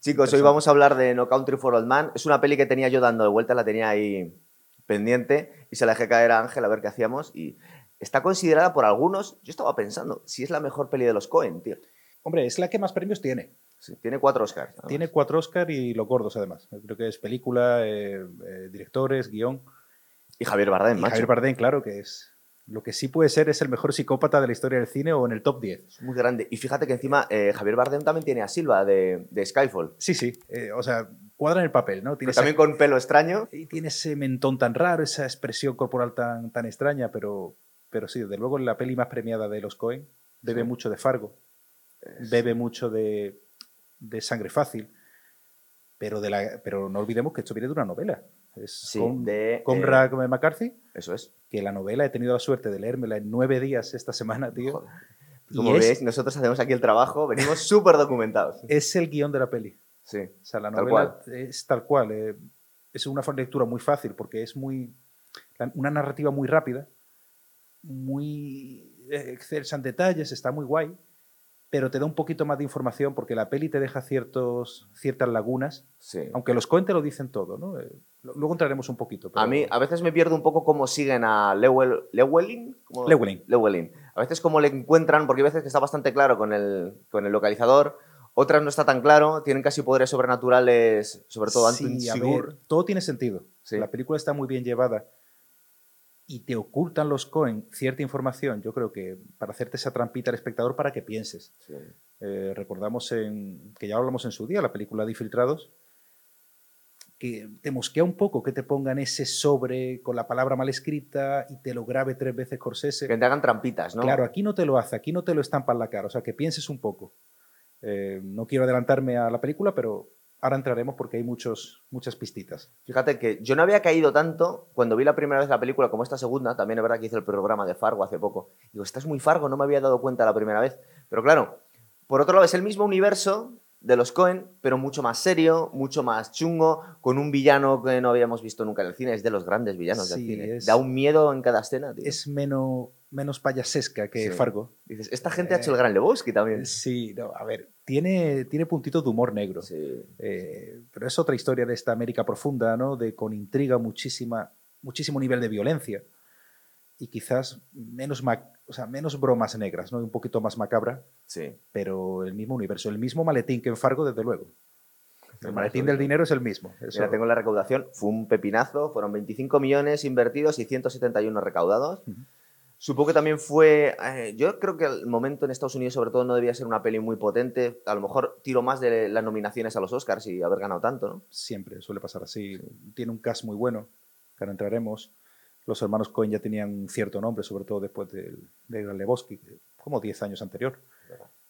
Chicos, hoy vamos a hablar de No Country for Old Man. Es una peli que tenía yo dando de vuelta, la tenía ahí pendiente y se la dejé caer a Ángel a ver qué hacíamos. Y está considerada por algunos, yo estaba pensando, si es la mejor peli de los Cohen, tío. Hombre, es la que más premios tiene. Sí, tiene cuatro Oscars. Tiene cuatro Oscar y los gordos, además. Creo que es película, eh, eh, directores, guion. Y Javier Bardem, Y macho. Javier Bardem, claro, que es. Lo que sí puede ser es el mejor psicópata de la historia del cine o en el top 10. Es muy grande. Y fíjate que encima eh, Javier Bardem también tiene a Silva de, de Skyfall. Sí, sí. eh, o sea, cuadra en el papel, ¿no? Tiene Pero también con pelo extraño. y tiene ese mentón tan raro, esa expresión corporal tan, tan extraña, pero, pero sí, desde luego la peli más premiada de los Cohen bebe Sí. mucho de Fargo, bebe mucho de, de Sangre Fácil, pero, de la, pero no olvidemos que esto viene de una novela. Es Sí, con, de, Conrad McCarthy, Eso es. que la novela he tenido la suerte de leérmela en nueve días esta semana, tío. Joder. Y Como es- veis, nosotros hacemos aquí el trabajo, venimos súper documentados. Es el guion de la peli. Sí. O sea, la Tal novela es tal cual. eh, es una lectura muy fácil porque es muy. una narrativa muy rápida, muy eh, excelsa en detalles, está muy guay, pero te da un poquito más de información porque la peli te deja ciertos, ciertas lagunas, sí. aunque los Coen te lo dicen todo, ¿no? Eh, luego entraremos un poquito. pero- A mí, a veces me pierdo un poco cómo siguen a Lewel, Lewelin. ¿Cómo? Llewellyn. Llewellyn. A veces cómo le encuentran, porque hay veces que está bastante claro con el, con el localizador, otras no está tan claro, tienen casi poderes sobrenaturales, sobre todo Sí, Sigur. ver, todo tiene sentido. Sí. La película está muy bien llevada y te ocultan los Coen cierta información, yo creo que para hacerte esa trampita al espectador para que pienses. Sí. Eh, recordamos en, que ya hablamos en su día, la película de Infiltrados, que te mosquea un poco que te pongan ese sobre con la palabra mal escrita y te lo grabe tres veces Corsese. Que te hagan trampitas, ¿no? Claro, aquí no te lo hace, aquí no te lo estampa en la cara, o sea, que pienses un poco. Eh, no quiero adelantarme a la película, pero ahora entraremos porque hay muchos, muchas pistitas. Fíjate que yo no había caído tanto cuando vi la primera vez la película como esta segunda, también es verdad que hice el programa de Fargo hace poco. Digo, estás muy Fargo, no me había dado cuenta la primera vez. Pero claro, por otro lado es el mismo universo de los Cohen, pero mucho más serio, mucho más chungo, con un villano que no habíamos visto nunca en el cine, es de los grandes villanos Sí, del cine. es- Da un miedo en cada escena, tío. Es menos, menos payasesca que Sí. Fargo. Dices, esta gente ha Eh, hecho el Gran Lebowski también. Sí, no, a ver, tiene, tiene puntitos de humor negro. Sí. Eh, pero es otra historia de esta América profunda, ¿no? De con intriga, muchísima, muchísimo nivel de violencia. Y quizás menos, o sea, menos bromas negras, ¿no? Un poquito más macabra, sí. pero el mismo universo. El mismo maletín que en Fargo, desde luego. El maletín del dinero es el mismo. eso- Mira, tengo la recaudación, fue un pepinazo, fueron 25 millones invertidos y 171 recaudados. Ujú. Supongo que también fue, eh, yo creo que el momento en Estados Unidos sobre todo no debía ser una peli muy potente, a lo mejor tiro más de las nominaciones a los Oscars y haber ganado tanto, ¿no? Siempre suele pasar así. Tiene un cast muy bueno, que ahora entraremos. Los hermanos Cohen ya tenían un cierto nombre, sobre todo después del de Gran Lebowski, como 10 años anterior,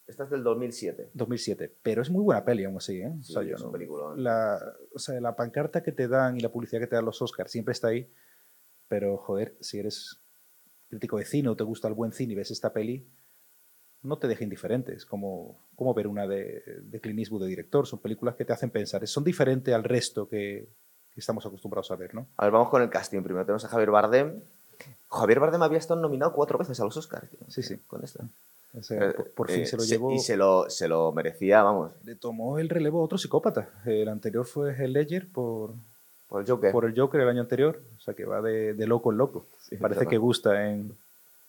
Esta es del 2007. 2007. Pero es muy buena peli aún así, ¿eh? Sí, O sea, yo es un no- la, o sea, la pancarta que te dan y la publicidad que te dan los Oscars siempre está ahí, pero joder, si eres crítico de cine o te gusta el buen cine y ves esta peli, no te deja indiferente. Es como, como ver una de, de Clint Eastwood de director. Son películas que te hacen pensar. Son diferentes al resto que, que estamos acostumbrados a ver, ¿no? A ver, vamos con el casting. Primero tenemos a Javier Bardem. Javier Bardem había estado nominado cuatro veces a los Oscars. tío, Sí, sí. Con esta. O sea, Eh, por, por fin eh, se lo llevó. Y se lo, se lo merecía, vamos, Le tomó el relevo a otro psicópata. El anterior fue el Ledger por, por el Joker. por el Joker el año anterior. O sea, que va de, de loco en loco. Sí, Parece que gusta en,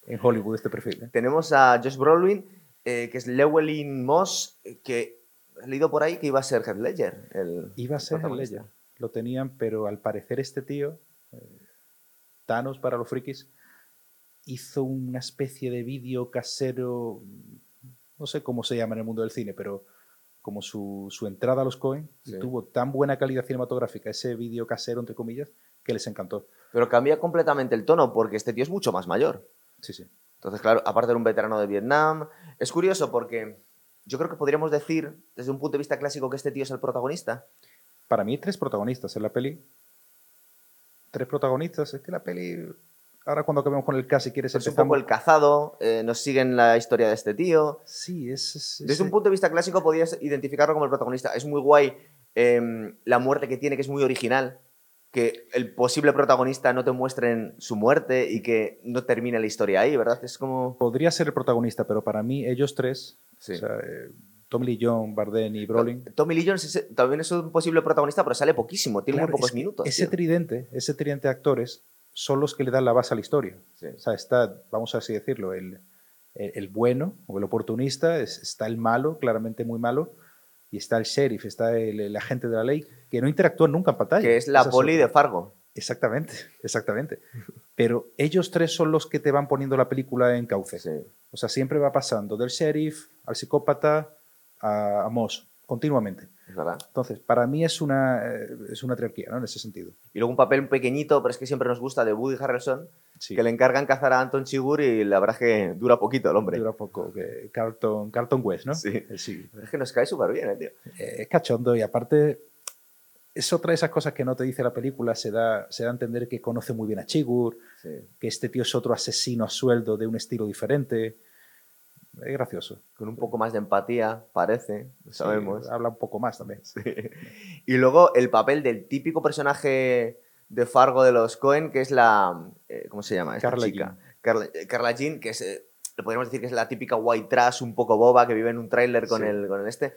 en Hollywood este perfil. ¿eh? Tenemos a Josh Brolin, eh, que es Llewellyn Moss, eh, que he leído por ahí que iba a ser Heath Ledger. El, Iba a ser protagonista. Ledger. Lo tenían, pero al parecer este tío, eh, Thanos para los frikis, hizo una especie de vídeo casero, no sé cómo se llama en el mundo del cine, pero como su, su entrada a los Cohen, y Sí. tuvo tan buena calidad cinematográfica ese vídeo casero, entre comillas, que les encantó. Pero cambia completamente el tono porque este tío es mucho más mayor. Sí, sí. Entonces, claro, aparte de un veterano de Vietnam, es curioso porque yo creo que podríamos decir, desde un punto de vista clásico, que este tío es el protagonista. Para mí, tres protagonistas en la peli. Tres protagonistas. Es que la peli. Ahora, cuando acabemos con el cast, si quieres, Es un poco empezamos. el cazado, eh, nos siguen la historia de este tío. Sí, es. es- Desde es- un punto de vista clásico podrías identificarlo como el protagonista. Es muy guay em, la muerte que tiene, que es muy original. Que el posible protagonista no te muestren su muerte y que no termine la historia ahí, ¿verdad? Es como... Podría ser el protagonista, pero para mí, ellos tres. Sí. o sea, eh, Tommy Lee Jones, Bardem y Brolin. Tommy Lee Jones es- también es un posible protagonista, pero sale poquísimo, tiene Claro, muy pocos es minutos. Ese tío. tridente, ese tridente de actores son los que le dan la base a la historia. Sí. O sea, está, vamos a así decirlo, el, el, el bueno o el oportunista, es- está el malo, claramente muy malo, y está el sheriff, está el, el agente de la ley, que no interactúan nunca en pantalla. Que es la poli de Fargo. Exactamente, exactamente. Pero ellos tres son los que te van poniendo la película en cauce. Sí. O sea, siempre va pasando del sheriff al psicópata a, a Moss, continuamente. Es verdad. Entonces, para mí es una, eh, es una trilogía, ¿no? En ese sentido. Y luego un papel pequeñito, pero es que siempre nos gusta, de Woody Harrelson, Sí. que le encargan cazar a Anton Chigurh y la verdad es que dura poquito el hombre. Dura poco, que Carlton, Carlton West, ¿no? Sí. Eh, sí. Es que nos cae súper bien, eh, tío. Eh, es cachondo y aparte es otra de esas cosas que no te dice la película, se da, se da a entender que conoce muy bien a Chigur, Sí. que este tío es otro asesino a sueldo de un estilo diferente. Es gracioso. Con un poco más de empatía, parece, lo sabemos. Sí, habla un poco más también. Sí. Y luego el papel del típico personaje de Fargo de los Cohen, que es la. eh, ¿Cómo se llama? Esta Carla chica. Carla, eh, Carla Jean, que es. eh, le podríamos decir que es la típica white trash un poco boba que vive en un tráiler con, Sí. el, con el este.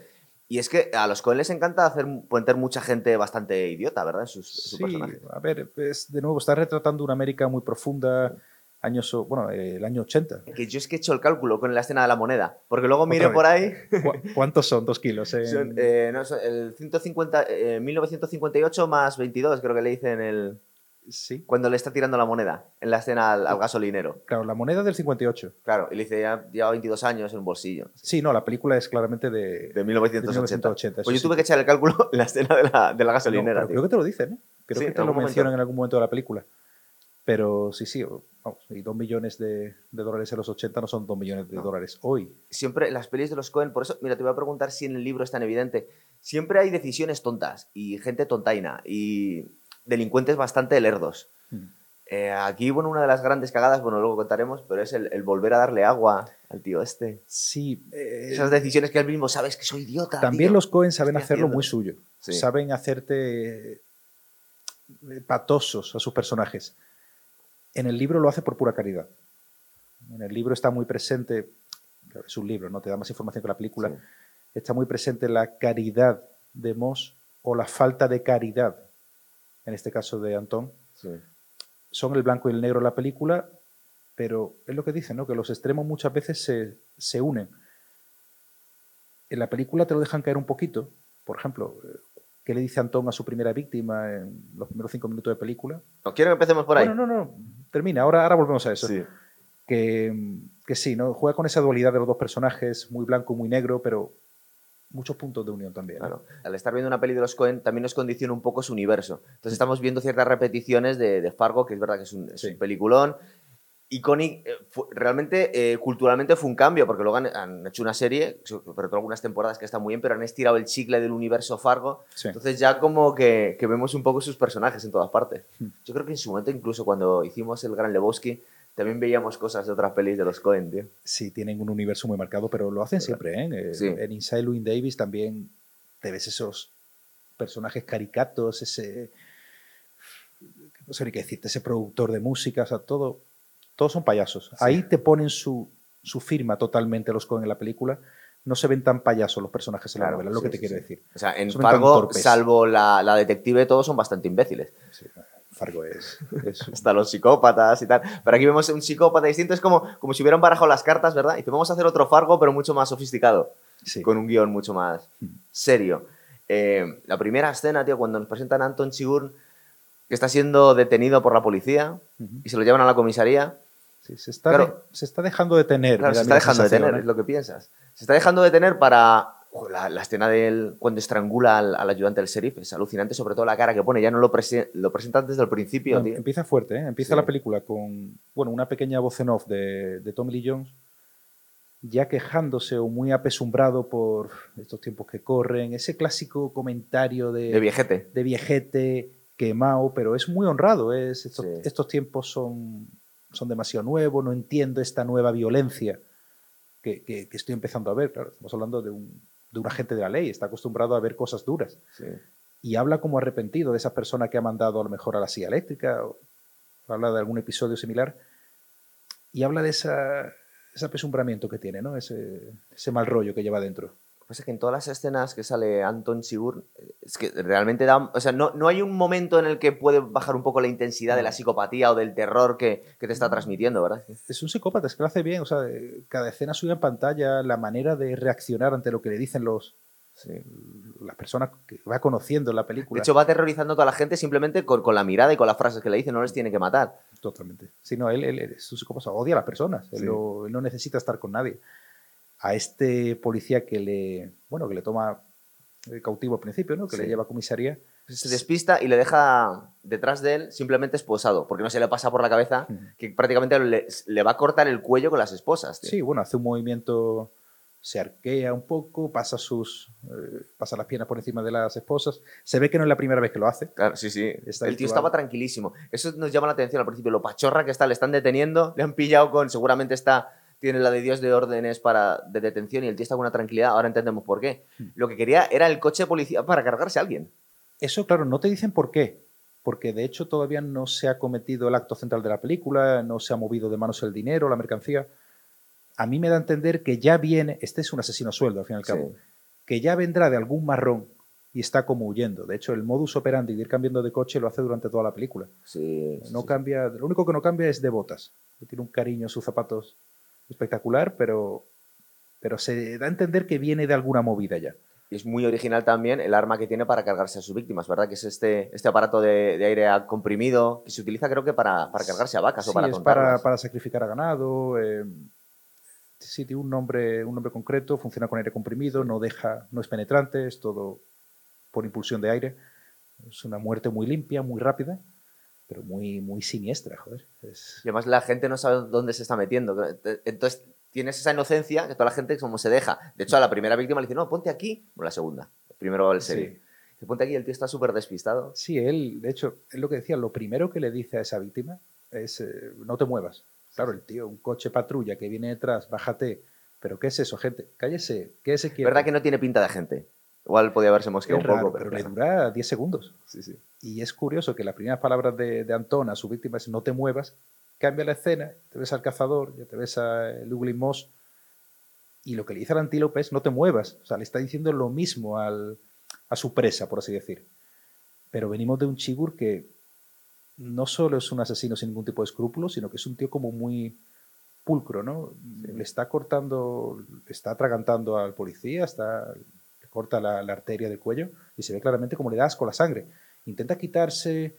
Y es que a los Cohen les encanta hacer poner mucha gente bastante idiota, ¿verdad? En sus, Sí, personaje. a ver, es, de nuevo, está retratando una América muy profunda, años, bueno, el año 80. Que yo es que he hecho el cálculo con la escena de la moneda. Porque luego Otra por ahí. ¿Cu- ¿Cuántos son? ¿Dos kilos? en- son, eh, no, son el 150, eh, 1958 más 22, creo que le dicen el. Sí, Cuando le está tirando la moneda en la escena al, al gasolinero. claro, la moneda del 58. Claro, y le dice, ya lleva 22 años en un bolsillo. Sí, no, la película es claramente de, De 1980. 1980, eso pues yo sí. tuve que echar el cálculo en la escena de la, de la No, gasolinera. pero tío. creo que te lo dicen, ¿eh? Creo Sí, que te lo momento. mencionan en algún momento de la película. Pero sí, sí, vamos, y dos millones de, de dólares en los 80 no son dos millones de No. dólares hoy. Siempre las pelis de los Cohen, por eso, mira, te voy a preguntar si en el libro es tan evidente. Siempre hay decisiones tontas y gente tontaina y delincuentes bastante lerdos. Mm. Eh, aquí, bueno, una de las grandes cagadas, bueno, luego contaremos, pero es el, el volver a darle agua al tío este. Sí, eh, Esas decisiones que él mismo sabes que soy idiota. también tío. los Cohen saben Estoy hacerlo haciendo. muy suyo. Sí. Saben hacerte eh, patosos a sus personajes. En el libro lo hace por pura caridad. En el libro está muy presente, es un libro, no te da más información que la película, Sí. está muy presente la caridad de Moss o la falta de caridad, en este caso de Antón. Sí. Son el blanco y el negro de la película, pero es lo que dicen, ¿no? que los extremos muchas veces se, se unen. En la película te lo dejan caer un poquito, por ejemplo, ¿qué le dice Antón a su primera víctima en los primeros cinco minutos de película? No, quiero que empecemos por ahí. Bueno, no, no, termina, ahora, ahora volvemos a eso. Sí. Que, que sí, ¿no? juega con esa dualidad de los dos personajes, muy blanco y muy negro, pero muchos puntos de unión también. ¿no? Claro. Al estar viendo una peli de los Cohen también nos condiciona un poco su universo. Entonces estamos viendo ciertas repeticiones de, de Fargo, que es verdad que es un, es Sí. un peliculón. Iconic, eh, realmente, eh, culturalmente fue un cambio, porque luego han, han hecho una serie, sobre todo algunas temporadas que están muy bien, pero han estirado el chicle del universo Fargo. Sí. Entonces ya como que, que vemos un poco sus personajes en todas partes. Hmm. Yo creo que en su momento, incluso cuando hicimos el Gran Lebowski, también veíamos cosas de otras pelis de los Cohen, tío. Sí, tienen un universo muy marcado, pero lo hacen siempre. ¿eh? Eh, Sí. En Inside Louis Davis también te ves esos personajes caricatos, ese. No sé ni qué decirte, ese productor de música, o sea, todo. Todos son payasos. Ahí te ponen su, su firma totalmente los Cohen en la película. No se ven tan payasos los personajes en la novela, es lo que te sí, quiero decir. O sea, en Fargo, salvo la, la detective, todos son bastante imbéciles. Sí, Fargo es. es un- hasta los psicópatas y tal. Pero aquí vemos un psicópata distinto, es como, como si hubieran barajado las cartas, ¿verdad? Y te vamos a hacer otro Fargo, pero mucho más sofisticado, sí. con un guion mucho más serio. Eh, la primera escena, tío, cuando nos presentan a Anton Chigurh, que está siendo detenido por la policía y se lo llevan a la comisaría. Sí, se, está Claro. de- se está dejando de tener. Claro, se está dejando de tener, ¿eh? es lo que piensas. Se está dejando de tener para... La, la escena de él cuando estrangula al, al ayudante del sheriff es alucinante, sobre todo la cara que pone. Ya no lo, prese- lo presentan desde el principio, No, tío. empieza fuerte, ¿eh? empieza Sí. la película con bueno, una pequeña voz en off de, de Tommy Lee Jones, ya quejándose o muy apesumbrado por estos tiempos que corren, ese clásico comentario de, De viejete. de viejete quemado, pero es muy honrado. Es, estos, Sí. estos tiempos son, son demasiado nuevos, no entiendo esta nueva violencia que, que- que estoy empezando a ver. Claro, estamos hablando de un, de un agente de la ley, está acostumbrado a ver cosas duras Sí. y habla como arrepentido de esa persona que ha mandado a lo mejor a la silla eléctrica, o habla de algún episodio similar, y habla de esa, ese apesumbramiento que tiene, ¿no? ese, ese mal rollo que lleva dentro. Pasa es que en todas las escenas que sale Anton Sigur, es que realmente da. O sea, no, no hay un momento en el que puede bajar un poco la intensidad de la psicopatía o del terror que, que te está transmitiendo, ¿verdad? Es un psicópata, es que lo hace bien. O sea, eh, cada escena suya en pantalla, la manera de reaccionar ante lo que le dicen los. Las personas que va conociendo en la película. De hecho, va aterrorizando a toda la gente simplemente con, con la mirada y con las frases que le dicen, no les tiene que matar. Totalmente. Si no, él, él es un psicópata, odia a las personas. Él, Sí. no, él no necesita estar con nadie. A este policía que le, bueno, que le toma eh, cautivo al principio, ¿no? Que le lleva a comisaría. Se despista y le deja detrás de él simplemente esposado, porque no se le pasa por la cabeza que prácticamente le, le va a cortar el cuello con las esposas. tío. Sí, bueno, hace un movimiento, se arquea un poco, pasa sus, eh, pasa las piernas por encima de las esposas. Se ve que no es la primera vez que lo hace. Claro, sí, sí. Está el tío estaba tranquilísimo. Eso nos llama la atención al principio. Lo pachorra que está, le están deteniendo, le han pillado con. Seguramente está. Tiene la de Dios de órdenes para, de detención y el tío está con una tranquilidad. Ahora entendemos por qué. Hmm. Lo que quería era el coche de policía para cargarse a alguien. Eso, claro, no te dicen por qué, porque de hecho todavía no se ha cometido el acto central de la película, no se ha movido de manos el dinero, la mercancía. A mí me da a entender que ya viene, este es un asesino a sueldo, al fin y al cabo, Sí. que ya vendrá de algún marrón y está como huyendo. De hecho, el modus operandi de ir cambiando de coche lo hace durante toda la película. Sí, sí, No sí. cambia, lo único que no cambia es de botas. Tiene un cariño a sus zapatos espectacular, pero, pero se da a entender que viene de alguna movida ya. Y es muy original también el arma que tiene para cargarse a sus víctimas, ¿verdad? Que es este, este aparato de, de aire comprimido que se utiliza creo que para, para cargarse a vacas o para es para, para sacrificar a ganado. eh, sí, tiene un nombre, un nombre concreto, funciona con aire comprimido, no deja, no es penetrante, es todo por impulsión de aire. Es una muerte muy limpia, muy rápida, pero muy, muy siniestra, joder. Es- Y además la gente no sabe dónde se está metiendo. Entonces tienes esa inocencia que toda la gente como se deja. De hecho, a la primera víctima le dice, no, ponte aquí. Bueno, la segunda. Primero el serio. Sí. Ponte aquí, el tío está súper despistado. Sí, él, de hecho, es lo que decía, lo primero que le dice a esa víctima es, eh, no te muevas. Claro, el tío, un coche patrulla que viene detrás, bájate. Pero ¿qué es eso, gente? Cállese, quédese quieto. ¿Verdad que no tiene pinta de gente? Igual podía haberse mosqueado un poco, pero, pero, le dura 10 segundos. Sí, sí. Y es curioso que las primeras palabras de, de Antón a su víctima es no te muevas, cambia la escena, te ves al cazador, ya te ves a Luglin Moss, y lo que le dice al antílope es no te muevas. O sea, le está diciendo lo mismo al, a su presa, por así decir. Pero venimos de un Chigur que no solo es un asesino sin ningún tipo de escrúpulos, sino que es un tío como muy pulcro, ¿no? Le está cortando, le está atragantando al policía, está, corta la, la arteria del cuello y se ve claramente como le da asco la sangre. Intenta quitarse,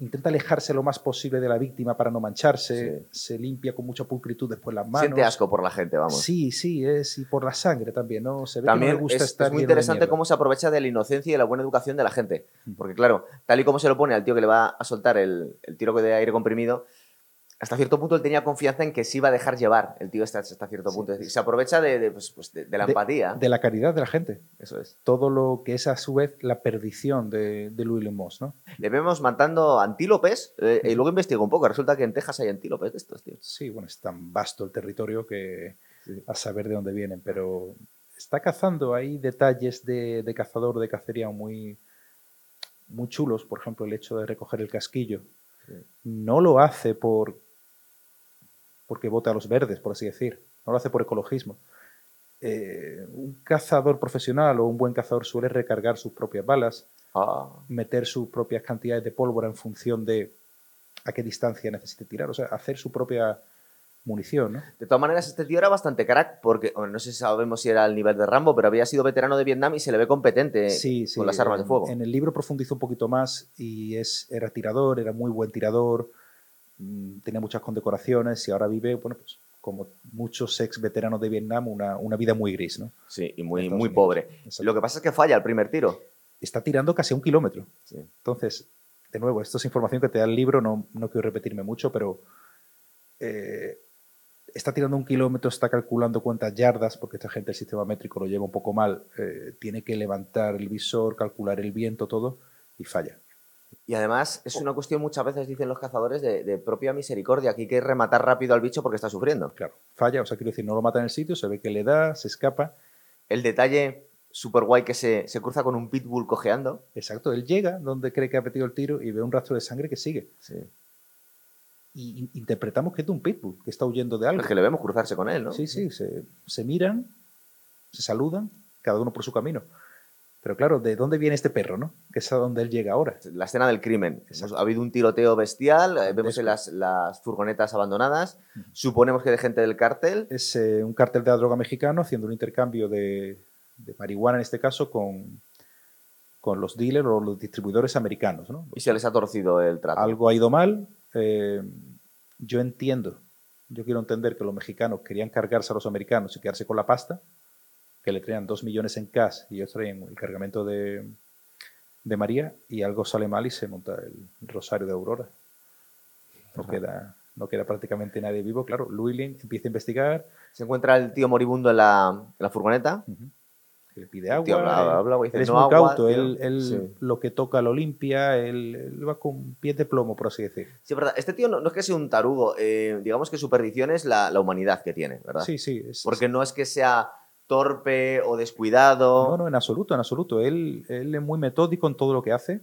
intenta alejarse lo más posible de la víctima para no mancharse, se limpia con mucha pulcritud después las manos. Siente asco por la gente, vamos. Sí, sí, es, y por la sangre también, ¿no? Se ve que También no le gusta es, estar es muy interesante cómo se aprovecha de la inocencia y de la buena educación de la gente. Porque claro, tal y como se lo pone al tío que le va a soltar el, el tiro de aire comprimido, hasta cierto punto él tenía confianza en que se iba a dejar llevar el tío hasta, hasta cierto Sí. punto. Es decir, se aprovecha de, de, pues, pues, de- de la empatía. De la caridad de la gente. Eso es. Todo lo que es a su vez la perdición de, de Louis Moss, ¿no? Le vemos matando antílopes eh, y luego investigo un poco. Resulta que en Texas hay antílopes de estos, tío. Sí, bueno, es tan vasto el territorio que Sí. a saber de dónde vienen, pero está cazando ahí detalles de, de cazador de cacería muy, muy chulos, por ejemplo, el hecho de recoger el casquillo. Sí. No lo hace por porque vota a los verdes, por así decir. No lo hace por ecologismo. Eh, un cazador profesional o un buen cazador suele recargar sus propias balas, Ah, meter sus propias cantidades de pólvora en función de a qué distancia necesite tirar, o sea, hacer su propia munición, ¿no? De todas maneras, este tío era bastante crack, porque bueno, no sé si sabemos si era al nivel de Rambo, pero había sido veterano de Vietnam y se le ve competente Sí, sí, con las armas de fuego. En el libro profundizó un poquito más y es, era tirador, era muy buen tirador, tenía muchas condecoraciones y ahora vive, bueno, pues como muchos ex veteranos de Vietnam, una, una vida muy gris, ¿no? Sí, y muy, Estados muy Unidos. pobre. Exacto. Lo que pasa es que falla el primer tiro. Está tirando casi un kilómetro. Sí. Entonces, de nuevo, esto es información que te da el libro, no, no quiero repetirme mucho, pero eh, está tirando un kilómetro, está calculando cuántas yardas, porque esta gente el sistema métrico lo lleva un poco mal, eh, tiene que levantar el visor, calcular el viento, todo, y falla. Y además es una cuestión, muchas veces dicen los cazadores, de, de propia misericordia, que hay que rematar rápido al bicho porque está sufriendo. Claro, falla, o sea, quiero decir, no lo mata en el sitio, se ve que le da, se escapa. El detalle súper guay que se, se cruza con un pitbull cojeando. Exacto, él llega donde cree que ha metido el tiro y ve un rastro de sangre que sigue. Sí. Y in- interpretamos que es de un pitbull, que está huyendo de algo. Es que le vemos cruzarse con él, ¿no? Sí, sí, se, se miran, se saludan cada uno por su camino. Pero claro, ¿de dónde viene este perro, no? Que es a donde él llega ahora. La escena del crimen. Exacto. Ha habido un tiroteo bestial, eh, vemos las, las furgonetas abandonadas, suponemos que de gente del cártel. Es eh, un cártel de la droga mexicano haciendo un intercambio de, de marihuana, en este caso, con, con los dealers o los distribuidores americanos, ¿no? Y se les ha torcido el trato. Algo ha ido mal. eh, yo entiendo, yo quiero entender que los mexicanos querían cargarse a los americanos y quedarse con la pasta, que le traían dos millones en cash y ellos traían el cargamento de, de María y algo sale mal y se monta el Rosario de Aurora. No queda, no queda prácticamente nadie vivo. Claro, Llewellyn empieza a investigar, Se encuentra el tío moribundo en la, en la furgoneta. le pide agua. tío habla- eh, habla, dice, él es "No muy agua, cauto, tío". él, él Sí. lo que toca lo limpia, él, él va con pies de plomo, por así decir. Sí, verdad. Este tío no, no es que sea un tarugo, eh, digamos que su perdición es la, la humanidad que tiene, ¿verdad? Sí, sí. es- Porque no es que sea torpe o descuidado. No, no, en absoluto, en absoluto. Él, él es muy metódico en todo lo que hace.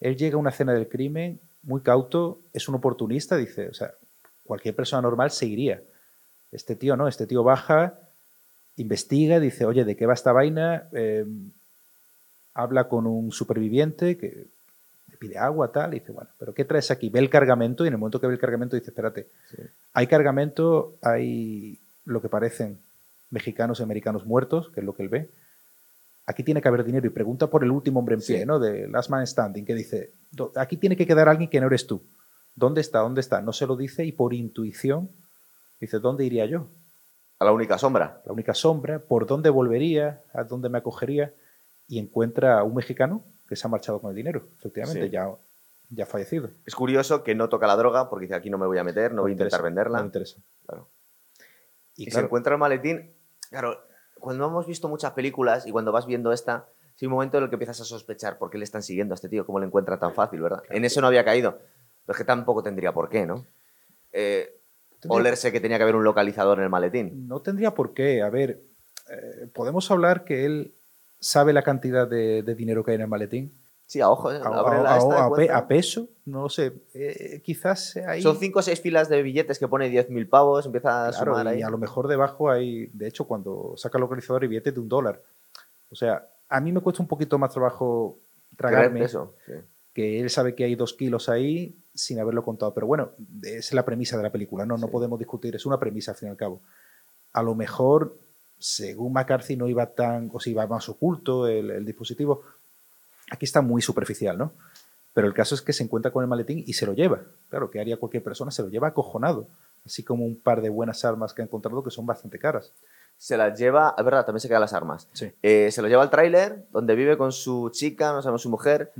Él llega a una escena del crimen muy cauto, es un oportunista, dice, o sea, cualquier persona normal se iría. Este tío no, este tío baja, investiga, dice, oye, ¿de qué va esta vaina? Eh, habla con un superviviente que le pide agua, tal, y dice, bueno, pero ¿qué traes aquí? Ve el cargamento y en el momento que ve el cargamento dice, espérate, Sí. hay cargamento, hay lo que parecen mexicanos y americanos muertos, que es lo que él ve. Aquí tiene que haber dinero y pregunta por el último hombre en pie, Sí. ¿no? De Last Man Standing, que dice, "Do- aquí tiene que quedar alguien que no eres tú. ¿Dónde está? ¿Dónde está? No se lo dice y por intuición dice, ¿dónde iría yo? A la única sombra. La única sombra, ¿por dónde volvería? ¿A dónde me acogería? Y encuentra a un mexicano que se ha marchado con el dinero, efectivamente, Sí. ya, ya fallecido. Es curioso que no toca la droga porque dice aquí no me voy a meter, no voy a intentar venderla. No me interesa. Claro. Y, Y, se encuentra el maletín. Claro, cuando hemos visto muchas películas y cuando vas viendo esta, hay un momento en el que empiezas a sospechar por qué le están siguiendo a este tío, cómo le encuentra tan fácil, ¿verdad? En eso no había caído. Pero es que tampoco tendría por qué, ¿no? Eh, olerse que tenía que haber un localizador en el maletín. No tendría por qué. A ver, eh, podemos hablar que él sabe la cantidad de, de dinero que hay en el maletín. Sí, a ojo. A, Abre a- la a- esta, a pe- encuentra. a peso, no lo sé. Eh, quizás. Son cinco o seis filas de billetes que pone 10.000 pavos, empieza a claro, sumar ahí. y a lo mejor debajo hay, de hecho, cuando saca el localizador hay billetes de un dólar. O sea, a mí me cuesta un poquito más trabajo tragarme eso. sí. que él sabe que hay dos kilos ahí sin haberlo contado. Pero bueno, es la premisa de la película, no, no podemos discutir, es una premisa al fin y al cabo. A lo mejor, según McCarthy, no iba tan, o si iba más oculto el, el dispositivo. Aquí está muy superficial, ¿no? Pero el caso es que se encuentra con el maletín y se lo lleva. Claro, que haría cualquier persona? Se lo lleva acojonado. Así como un par de buenas armas que ha encontrado que son bastante caras. Se las lleva, es verdad, también se quedan las armas. Sí. Eh, se lo lleva al tráiler, donde vive con su chica, no sabemos su mujer,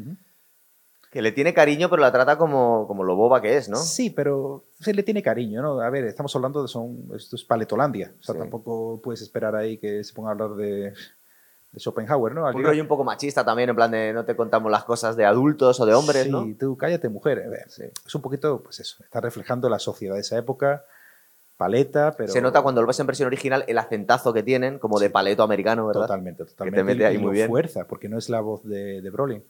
que le tiene cariño, pero la trata como, como lo boba que es, ¿no? Sí, pero se le tiene cariño, ¿no? A ver, estamos hablando de son, esto es Paletolandia. O sea, Sí. tampoco puedes esperar ahí que se ponga a hablar de, de Schopenhauer, ¿no? Un rollo un poco machista también, en plan de no te contamos las cosas de adultos o de hombres, sí, ¿no? tú cállate, mujer. A ver, Sí. Es un poquito, pues eso, está reflejando la sociedad de esa época, paleta, pero... Se nota cuando lo ves en versión original el acentazo que tienen, como de paleto americano, ¿verdad? Totalmente, totalmente. mete y- ahí y muy bien. fuerza, porque no es la voz de, de Brolin.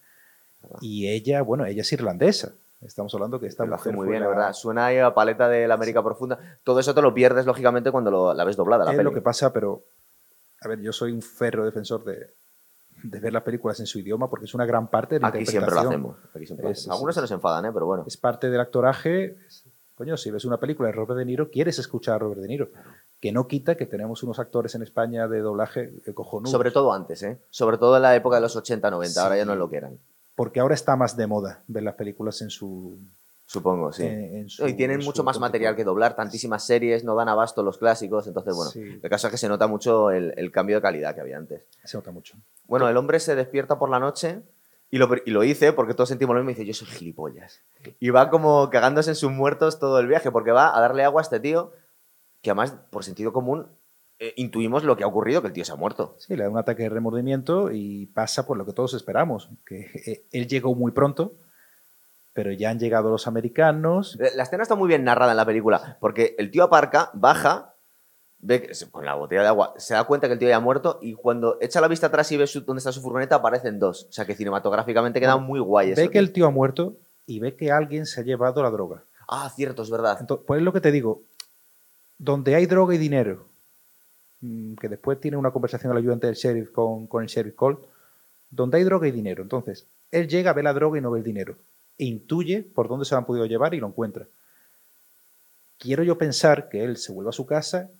Verdad. Y ella, bueno, ella es irlandesa. Estamos hablando que mujer muy bien, la- la verdad. Suena ahí a paleta de la América Profunda. Todo eso te lo pierdes, lógicamente, cuando lo- la ves doblada, la es peli. lo que pasa, pero a ver, yo soy un ferro defensor de, de ver las películas en su idioma porque es una gran parte de la Aquí siempre lo hacemos. aquí siempre Es-. Algunos se nos enfadan, ¿eh? Pero bueno. Es parte del actoraje. coño, si ves una película de Robert De Niro, quieres escuchar a Robert De Niro. Que no quita que tenemos unos actores en España de doblaje eh, cojonudos. Sobre todo antes, ¿eh? Sobre todo en la época de los 80, 90. Ahora ya no es lo que eran. Porque ahora está más de moda ver las películas en su. Supongo, sí. en- en y tienen mucho más material que doblar, tantísimas series, no dan abasto los clásicos, entonces, bueno, Sí. el caso es que se nota mucho el, el cambio de calidad que había antes. Se nota mucho. Bueno, el hombre se despierta por la noche y lo, y lo hice porque todos sentimos lo mismo y dice, yo soy gilipollas. Y va como cagándose en sus muertos todo el viaje porque va a darle agua a este tío que además, por sentido común, eh, intuimos lo que ha ocurrido, que el tío se ha muerto. Sí, le da un ataque de remordimiento y pasa por lo que todos esperamos. Que eh, él llegó muy pronto, pero ya han llegado los americanos. Eh, La escena está muy bien narrada en la película porque el tío aparca, baja, ve que, con la botella de agua, se da cuenta que el tío ya ha muerto y cuando echa la vista atrás y ve su- dónde está su furgoneta aparecen dos. O sea que cinematográficamente queda muy guay eso. Ve que el tío ha muerto y ve que alguien se ha llevado la droga. Ah, cierto, es verdad. Entonces, pues es lo que te digo. Donde hay droga y dinero, mm, que después tiene una conversación al ayudante del sheriff con, con el sheriff Colt, donde hay droga y dinero. Entonces, él llega, ve la droga y no ve el dinero. Intuye por dónde se lo han podido llevar y lo encuentra. Quiero yo pensar que él se vuelve a su casa,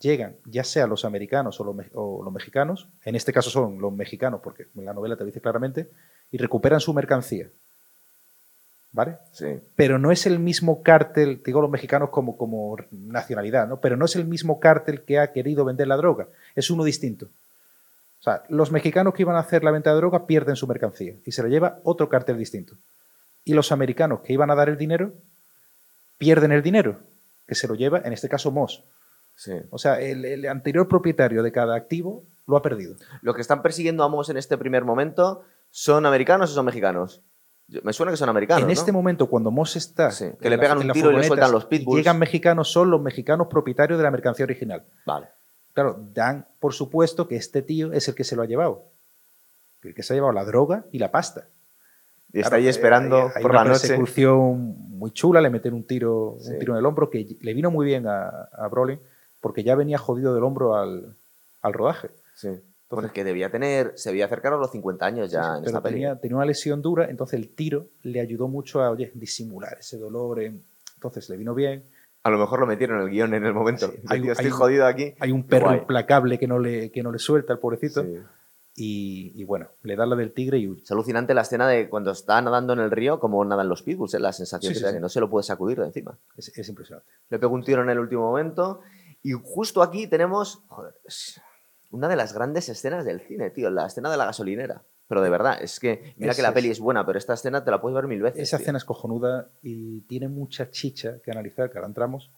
llegan ya sea los americanos o los, me- o los mexicanos, en este caso son los mexicanos, porque en la novela te lo dice claramente, y recuperan su mercancía. ¿Vale? Sí. pero no es el mismo cártel, digo los mexicanos como, como nacionalidad, ¿no? pero no es el mismo cártel que ha querido vender la droga, es uno distinto. O sea, los mexicanos que iban a hacer la venta de droga pierden su mercancía y se la lleva otro cártel distinto. Y los americanos que iban a dar el dinero pierden el dinero, que se lo lleva, en este caso, Moss. Sí. O sea, el, el anterior propietario de cada activo lo ha perdido. Los que están persiguiendo a Moss en este primer momento, ¿son americanos o son mexicanos? Me suena que son americanos. en ¿no? este momento, cuando Moss está. Sí, que le pegan un tiro y le sueltan los pitbulls. Llegan mexicanos, son los mexicanos propietarios de la mercancía original. Vale. Claro, dan por supuesto que este tío es el que se lo ha llevado. El que se ha llevado la droga y la pasta. Y está Claro, ahí eh, esperando hay- por una la noche. persecución muy chula, le meten un tiro, Sí. un tiro en el hombro que le vino muy bien a, a Brolin porque ya venía jodido del hombro al, al rodaje. Sí. Bueno, es que debía tener, se debía acercar a los 50 años ya en Pero esta tenía, tenía una lesión dura, entonces el tiro le ayudó mucho a oye, disimular ese dolor. en- Entonces le vino bien. A lo mejor lo metieron en el guion en el momento. Sí, Dice, hay- "Tío, estoy hay- jodido aquí. Hay un perro Guay. implacable que no le, que no le suelta al pobrecito. Sí. Y, y bueno, le da la del tigre y huye. Es alucinante la escena de cuando está nadando en el río, como nadan los pitbulls, ¿eh? la sensación Sí, que sí, te da, sí. que no se lo puede sacudir de encima. Es, es impresionante. Le pegó un tiro en el último momento. Y justo aquí tenemos joder, una de las grandes escenas del cine, tío, la escena de la gasolinera. Pero de verdad, es que mira Es- que la peli es buena, pero esta escena te la puedes ver mil veces. Esa tío. escena es cojonuda y tiene mucha chicha que analizar, que ahora entramos.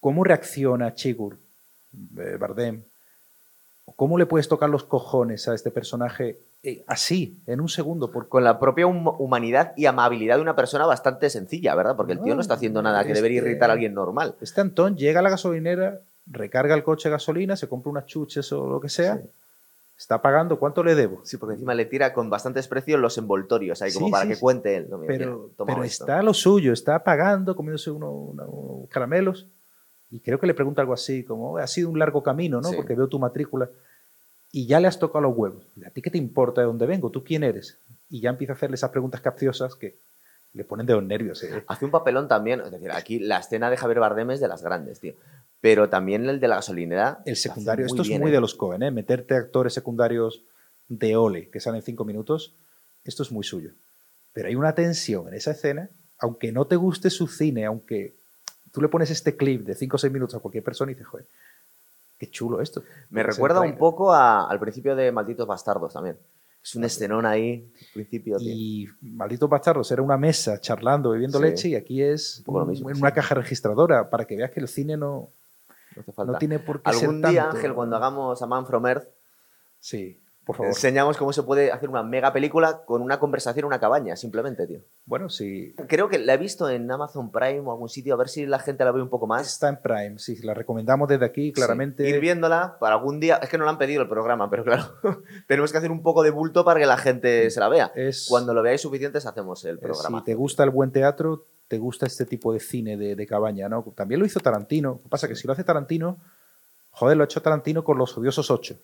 ¿Cómo reacciona Chigur, eh, Bardem? ¿Cómo le puedes tocar los cojones a este personaje eh, así, en un segundo? Por, Con la propia hum- humanidad y amabilidad de una persona bastante sencilla, ¿verdad? Porque el tío no está haciendo nada que es debería irritar a alguien normal. Este Antón llega a la gasolinera, recarga el coche de gasolina, se compra unas chuches o lo que sea, Sí. está pagando, ¿cuánto le debo? Sí, porque encima le tira con bastante desprecio los envoltorios ahí, como Sí, para sí, que cuente él. ¿no? Mira, Pero, mira, pero está lo suyo, está pagando, comiéndose uno- uno- unos caramelos. Y creo que le pregunta algo así, como, ha sido un largo camino, ¿no? Sí. Porque veo tu matrícula. Y ya le has tocado los huevos. ¿A ti qué te importa de dónde vengo? ¿Tú quién eres? Y ya empieza a hacerle esas preguntas capciosas que le ponen de los nervios. ¿eh? Hace un papelón también, es decir, aquí la escena de Javier Bardem es de las grandes, tío. Pero también el de la gasolinera. El secundario, esto bien, es muy ¿eh? de los Cohen, ¿eh? Meterte actores secundarios de ole que salen cinco minutos, esto es muy suyo. Pero hay una tensión en esa escena, aunque no te guste su cine, aunque tú le pones este clip de cinco o seis minutos a cualquier persona y dices, joder, qué chulo esto. Me recuerda un poco a- al principio de Malditos Bastardos también. Es un escenón ahí, al principio, tío. Y Malditos Bastardos era una mesa charlando, bebiendo Sí. leche y aquí es Un poco lo un- mismo, en sí. una caja registradora para que veas que el cine no, No no tiene por qué ser Algún día, tanto. Ángel, cuando hagamos a Man from Earth, Sí, por favor. enseñamos cómo se puede hacer una mega película con una conversación en una cabaña, simplemente, tío. Bueno, sí, Creo que la he visto en Amazon Prime o algún sitio, a ver si la gente la ve un poco más. está en Prime, sí, la recomendamos desde aquí, claramente. Sí, Ir viéndola para algún día. Es que no la han pedido el programa, pero claro, tenemos que hacer un poco de bulto para que la gente se la vea. Es, Cuando lo veáis suficientes, hacemos el programa. si te gusta el buen teatro, te gusta este tipo de cine de, de cabaña, ¿no? También lo hizo Tarantino. Lo que pasa es que si lo hace Tarantino, joder, lo ha hecho Tarantino con Los Odiosos 8.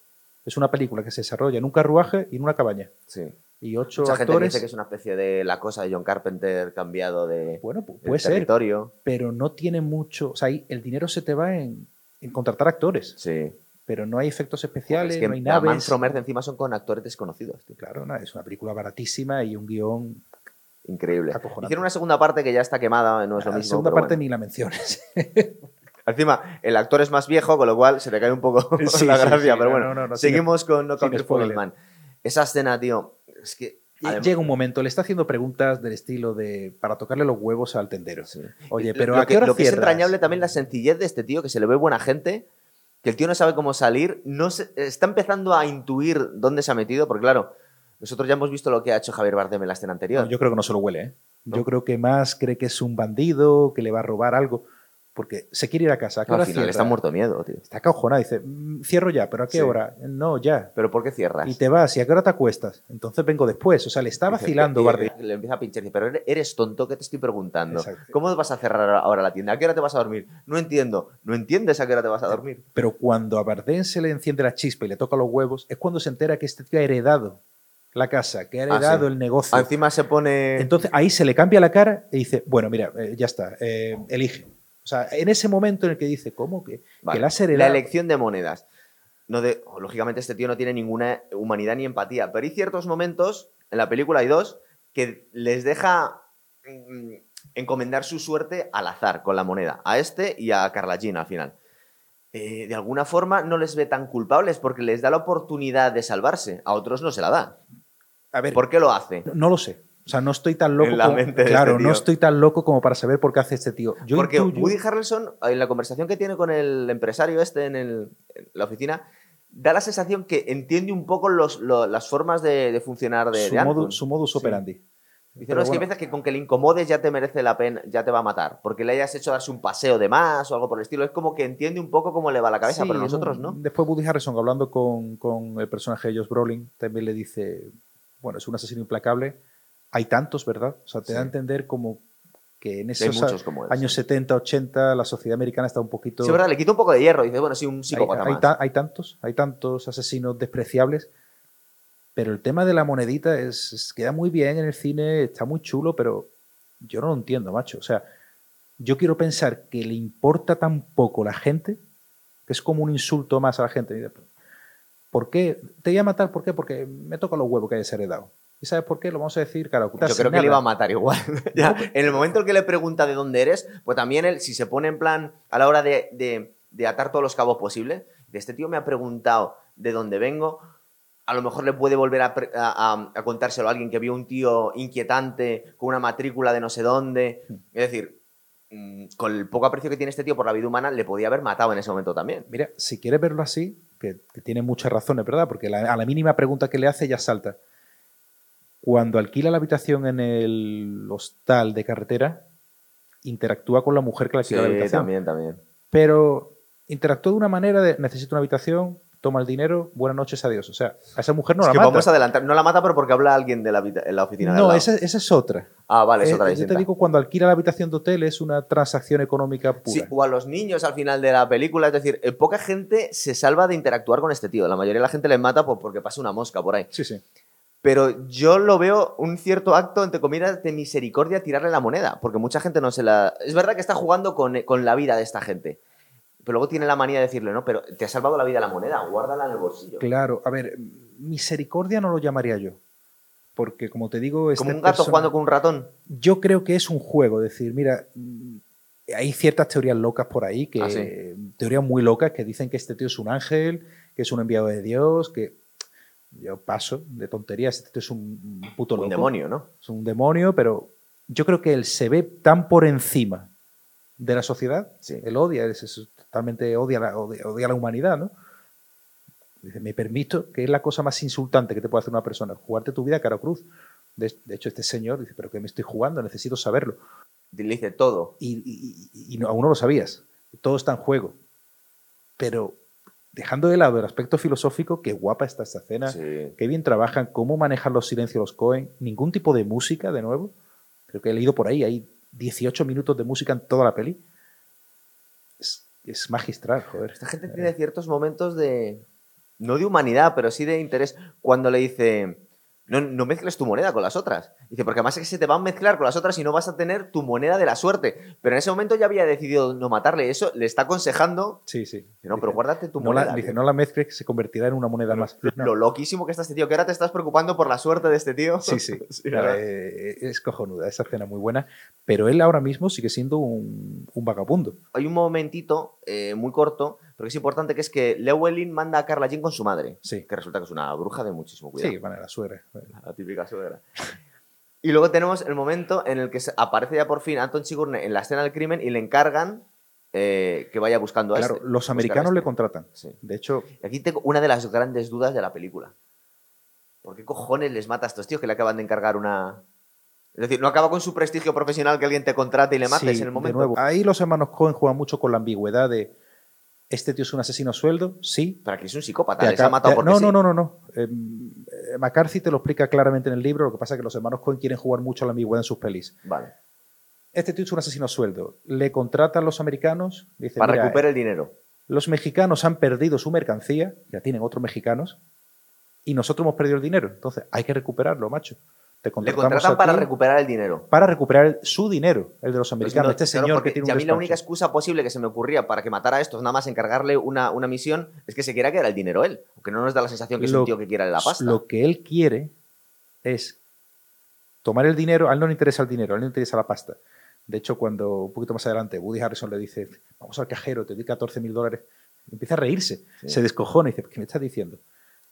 Es una película que se desarrolla en un carruaje y en una cabaña. Sí. Y ocho Mucha gente actores. dice que es una especie de la cosa de John Carpenter cambiado de Bueno, puede ser, territorio. pero no tiene mucho. O sea, ahí el dinero se te va en, en contratar actores, Sí. pero no hay efectos especiales, es que no hay la Man naves. from Earth encima son con actores desconocidos. tío. Claro, no, es una película baratísima y un guion. Increíble. Acojonante. Hicieron una segunda parte que ya está quemada, no es lo La mismo. segunda pero parte bueno. ni la menciones. Encima, el actor es más viejo, con lo cual se te cae un poco Sí, la gracia. sí, pero no, bueno, no, no, seguimos con No sin Country for Old. Man. Esa escena, tío, es que... además- Llega un momento, le está haciendo preguntas del estilo de para tocarle los huevos al tendero. Sí. Oye, pero lo ¿a qué que, hora lo que es entrañable también la sencillez de este tío, que se le ve buena gente, que el tío no sabe cómo salir, no se- está empezando a intuir dónde se ha metido, porque claro, nosotros ya hemos visto lo que ha hecho Javier Bardem en la escena anterior. No, yo creo que no se lo huele, ¿eh? ¿No? Yo creo que más cree que es un bandido, que le va a robar algo. Porque se quiere ir a casa. ¿A qué No, hora al final cierra? está muerto miedo, tío. Está acojonado. Dice, "Mm, cierro ya, pero ¿a qué Sí. hora? No, ya. ¿Pero por qué cierras? Y te vas, ¿y a qué hora te acuestas? Entonces vengo después. O sea, le está vacilando Bardem. Le empieza a pinchar. Dice, pero eres- tonto, ¿qué te estoy preguntando? Exacto. ¿Cómo vas a cerrar ahora la tienda? ¿A qué hora te vas a dormir? No entiendo. ¿No entiendes a qué hora te vas a dormir? Pero cuando a Bardem se le enciende la chispa y le toca los huevos, es cuando se entera que este tío ha heredado la casa, que ha Ah, heredado sí. el negocio. Ah, Encima se pone... Entonces ahí se le cambia la cara y dice, bueno, mira, eh, ya está, eh, elige. O sea, en ese momento en el que dice, ¿cómo que, Vale. que la elección de monedas. No de, oh, lógicamente este tío no tiene ninguna humanidad ni empatía, pero hay ciertos momentos, en la película hay dos, que les deja mm, encomendar su suerte al azar con la moneda, a este y a Carla Jean al final. Eh, de alguna forma no les ve tan culpables porque les da la oportunidad de salvarse, a otros no se la da. A ver, ¿Por qué lo hace? no, no lo sé. O sea, no estoy tan loco En la como, mente claro, este no estoy tan loco como para saber por qué hace este tío. Yo Porque intuyo- Woody Harrelson, en la conversación que tiene con el empresario este en, el- en la oficina, da la sensación que entiende un poco los- las formas de, de funcionar de, su, de modo- Anton. su modus Sí. operandi. Dice, Pero no, es que hay veces que con que le incomodes ya te merece la pena, ya te va a matar. Porque le hayas hecho darse un paseo de más o algo por el estilo. Es como que entiende un poco cómo le va la cabeza, Sí, pero nosotros no. Después Woody Harrison, hablando con, con el personaje de Josh Brolin, también le dice, bueno, es un asesino implacable. Hay tantos, ¿verdad? O sea, te da a Sí. entender como que en Sí, hay esos muchos como él, años sí. 70, 80, la sociedad americana está un poquito... Sí, verdad, le quita un poco de hierro. Dice, bueno, sí, un hay, psicópata hay más. ta- hay tantos, hay tantos asesinos despreciables, pero el tema de la monedita es, es- queda muy bien en el cine, está muy chulo, pero yo no lo entiendo, macho. O sea, yo quiero pensar que le importa tan poco la gente, que es como un insulto más a la gente. ¿Por qué? Te voy a matar, ¿por qué? Porque me toca los huevos que hayas heredado. ¿Y sabes por qué? Lo vamos a decir cara oculta. Yo creo que le iba a matar igual. Ya, En el momento en que le pregunta de dónde eres, pues también él, si se pone en plan a la hora de, de- de atar todos los cabos posibles, de este tío me ha preguntado de dónde vengo, a lo mejor le puede volver a, contárselo a alguien que vio un tío inquietante con una matrícula de no sé dónde. Es decir, mm, con el poco aprecio que tiene este tío por la vida humana, le podía haber matado en ese momento también. Mira, si quieres verlo así, que, que tiene muchas razones, ¿verdad? Porque la- a la mínima pregunta que le hace ya salta. Cuando alquila la habitación en el hostal de carretera, interactúa con la mujer que le Sí, alquila la habitación. también, también. Pero interactúa de una manera de necesito una habitación, toma el dinero, buenas noches, adiós. O sea, a esa mujer no es la que mata. vamos a adelantar. No la mata, pero porque habla alguien de la, en la oficina no, esa, esa es otra. Ah, vale, es Eh, otra yo distinta. te digo, cuando alquila la habitación de hotel es una transacción económica pura. Sí, o a los niños al final de la película. Es decir, eh, poca gente se salva de interactuar con este tío. La mayoría de la gente le mata porque pasa una mosca por ahí. sí, sí. Pero yo lo veo un cierto acto, entre comillas, de misericordia tirarle la moneda. Porque mucha gente no se la. Es verdad que está jugando con, con la vida de esta gente. Pero luego tiene la manía de decirle, no, pero te ha salvado la vida la moneda, guárdala en el bolsillo. Claro, a ver, misericordia no lo llamaría yo. Porque, como te digo, este Como un gato persona- jugando con un ratón. Yo creo que es un juego, es decir, mira, mm, hay ciertas teorías locas por ahí, que Ah, sí. teorías muy locas que dicen que este tío es un ángel, que es un enviado de Dios, que yo paso de tonterías, tío es un puto loco. Un demonio, ¿no? Es un demonio, pero yo creo que él se ve tan por encima de la sociedad, Sí. él odia, es- es- totalmente odia la, odia, odia la humanidad, ¿no? Dice, me permito, que es la cosa más insultante que te puede hacer una persona, jugarte tu vida cara cruz. De, de hecho, este señor dice, pero que me estoy jugando, necesito saberlo. Le dice todo. Y, y- y- y no- aún no lo sabías, todo está en juego. Pero dejando de lado el aspecto filosófico, qué guapa está esta escena, Sí. qué bien trabajan, cómo manejan los silencios los Cohen, ningún tipo de música, de nuevo. Creo que he leído por ahí, hay 18 minutos de música en toda la peli. Es, es magistral, joder. Esta gente tiene ciertos momentos de. No de humanidad, pero sí de interés. Cuando le dice. No, no mezcles tu moneda con las otras. Dice, porque además es que se te va a mezclar con las otras y no vas a tener tu moneda de la suerte. Pero en ese momento ya había decidido no matarle. Eso le está aconsejando. Sí, sí. Dice, no, Dice, pero guárdate tu no la, moneda. dice, tío". no la mezcles, que se convertirá en una moneda más. Lo loquísimo que está este tío, que ahora te estás preocupando por la suerte de este tío. Sí, sí. Sí. Eh, es cojonuda, esa escena muy buena. Pero él ahora mismo sigue siendo un, un vagabundo. Hay un momentito eh, muy corto, pero que es importante, que es que Llewellyn manda a Carla Jean con su madre. Sí. Que resulta que es una bruja de muchísimo cuidado. Sí, bueno, la suegra. La típica suegra. Y luego tenemos el momento en el que aparece ya por fin Anton Chigurh en la escena del crimen y le encargan eh, que vaya buscando a Claro, este, los americanos le este. contratan. Sí. De hecho, Y aquí tengo una de las grandes dudas de la película. ¿Por qué cojones les mata a estos tíos que le acaban de encargar una, Es decir, no acaba con su prestigio profesional que alguien te contrate y le mates Sí, en el de momento. nuevo, ahí los hermanos Cohen juegan mucho con la ambigüedad de este tío es un asesino a sueldo, sí. Pero aquí es un psicópata, les ha matado te- porque no, sí. no, no, no, no. Eh, eh, McCarthy te lo explica claramente en el libro, lo que pasa es que los hermanos Cohen quieren jugar mucho a la ambigüedad en sus pelis. Vale. Este tío es un asesino a sueldo. Le contratan los americanos, dice, Para "Mira, recuperar el dinero. los mexicanos han perdido su mercancía, ya tienen otros mexicanos, y nosotros hemos perdido el dinero. Entonces, hay que recuperarlo, macho. Te Le contratan a para recuperar el dinero. para recuperar su dinero, el de los Pues americanos. no, este claro, señor que tiene y un a mí la única excusa posible que se me ocurría para que matara a estos, nada más encargarle una, una misión, es que se quiera quedar el dinero él. Aunque no nos da la sensación que es un tío que quiera la pasta. Lo que él quiere es tomar el dinero, a él no le interesa el dinero, a él le interesa la pasta. De hecho, cuando un poquito más adelante Woody Harrison le dice, vamos al cajero, te doy 14 mil dólares, empieza a reírse, Sí. se descojona y dice, ¿qué me estás diciendo?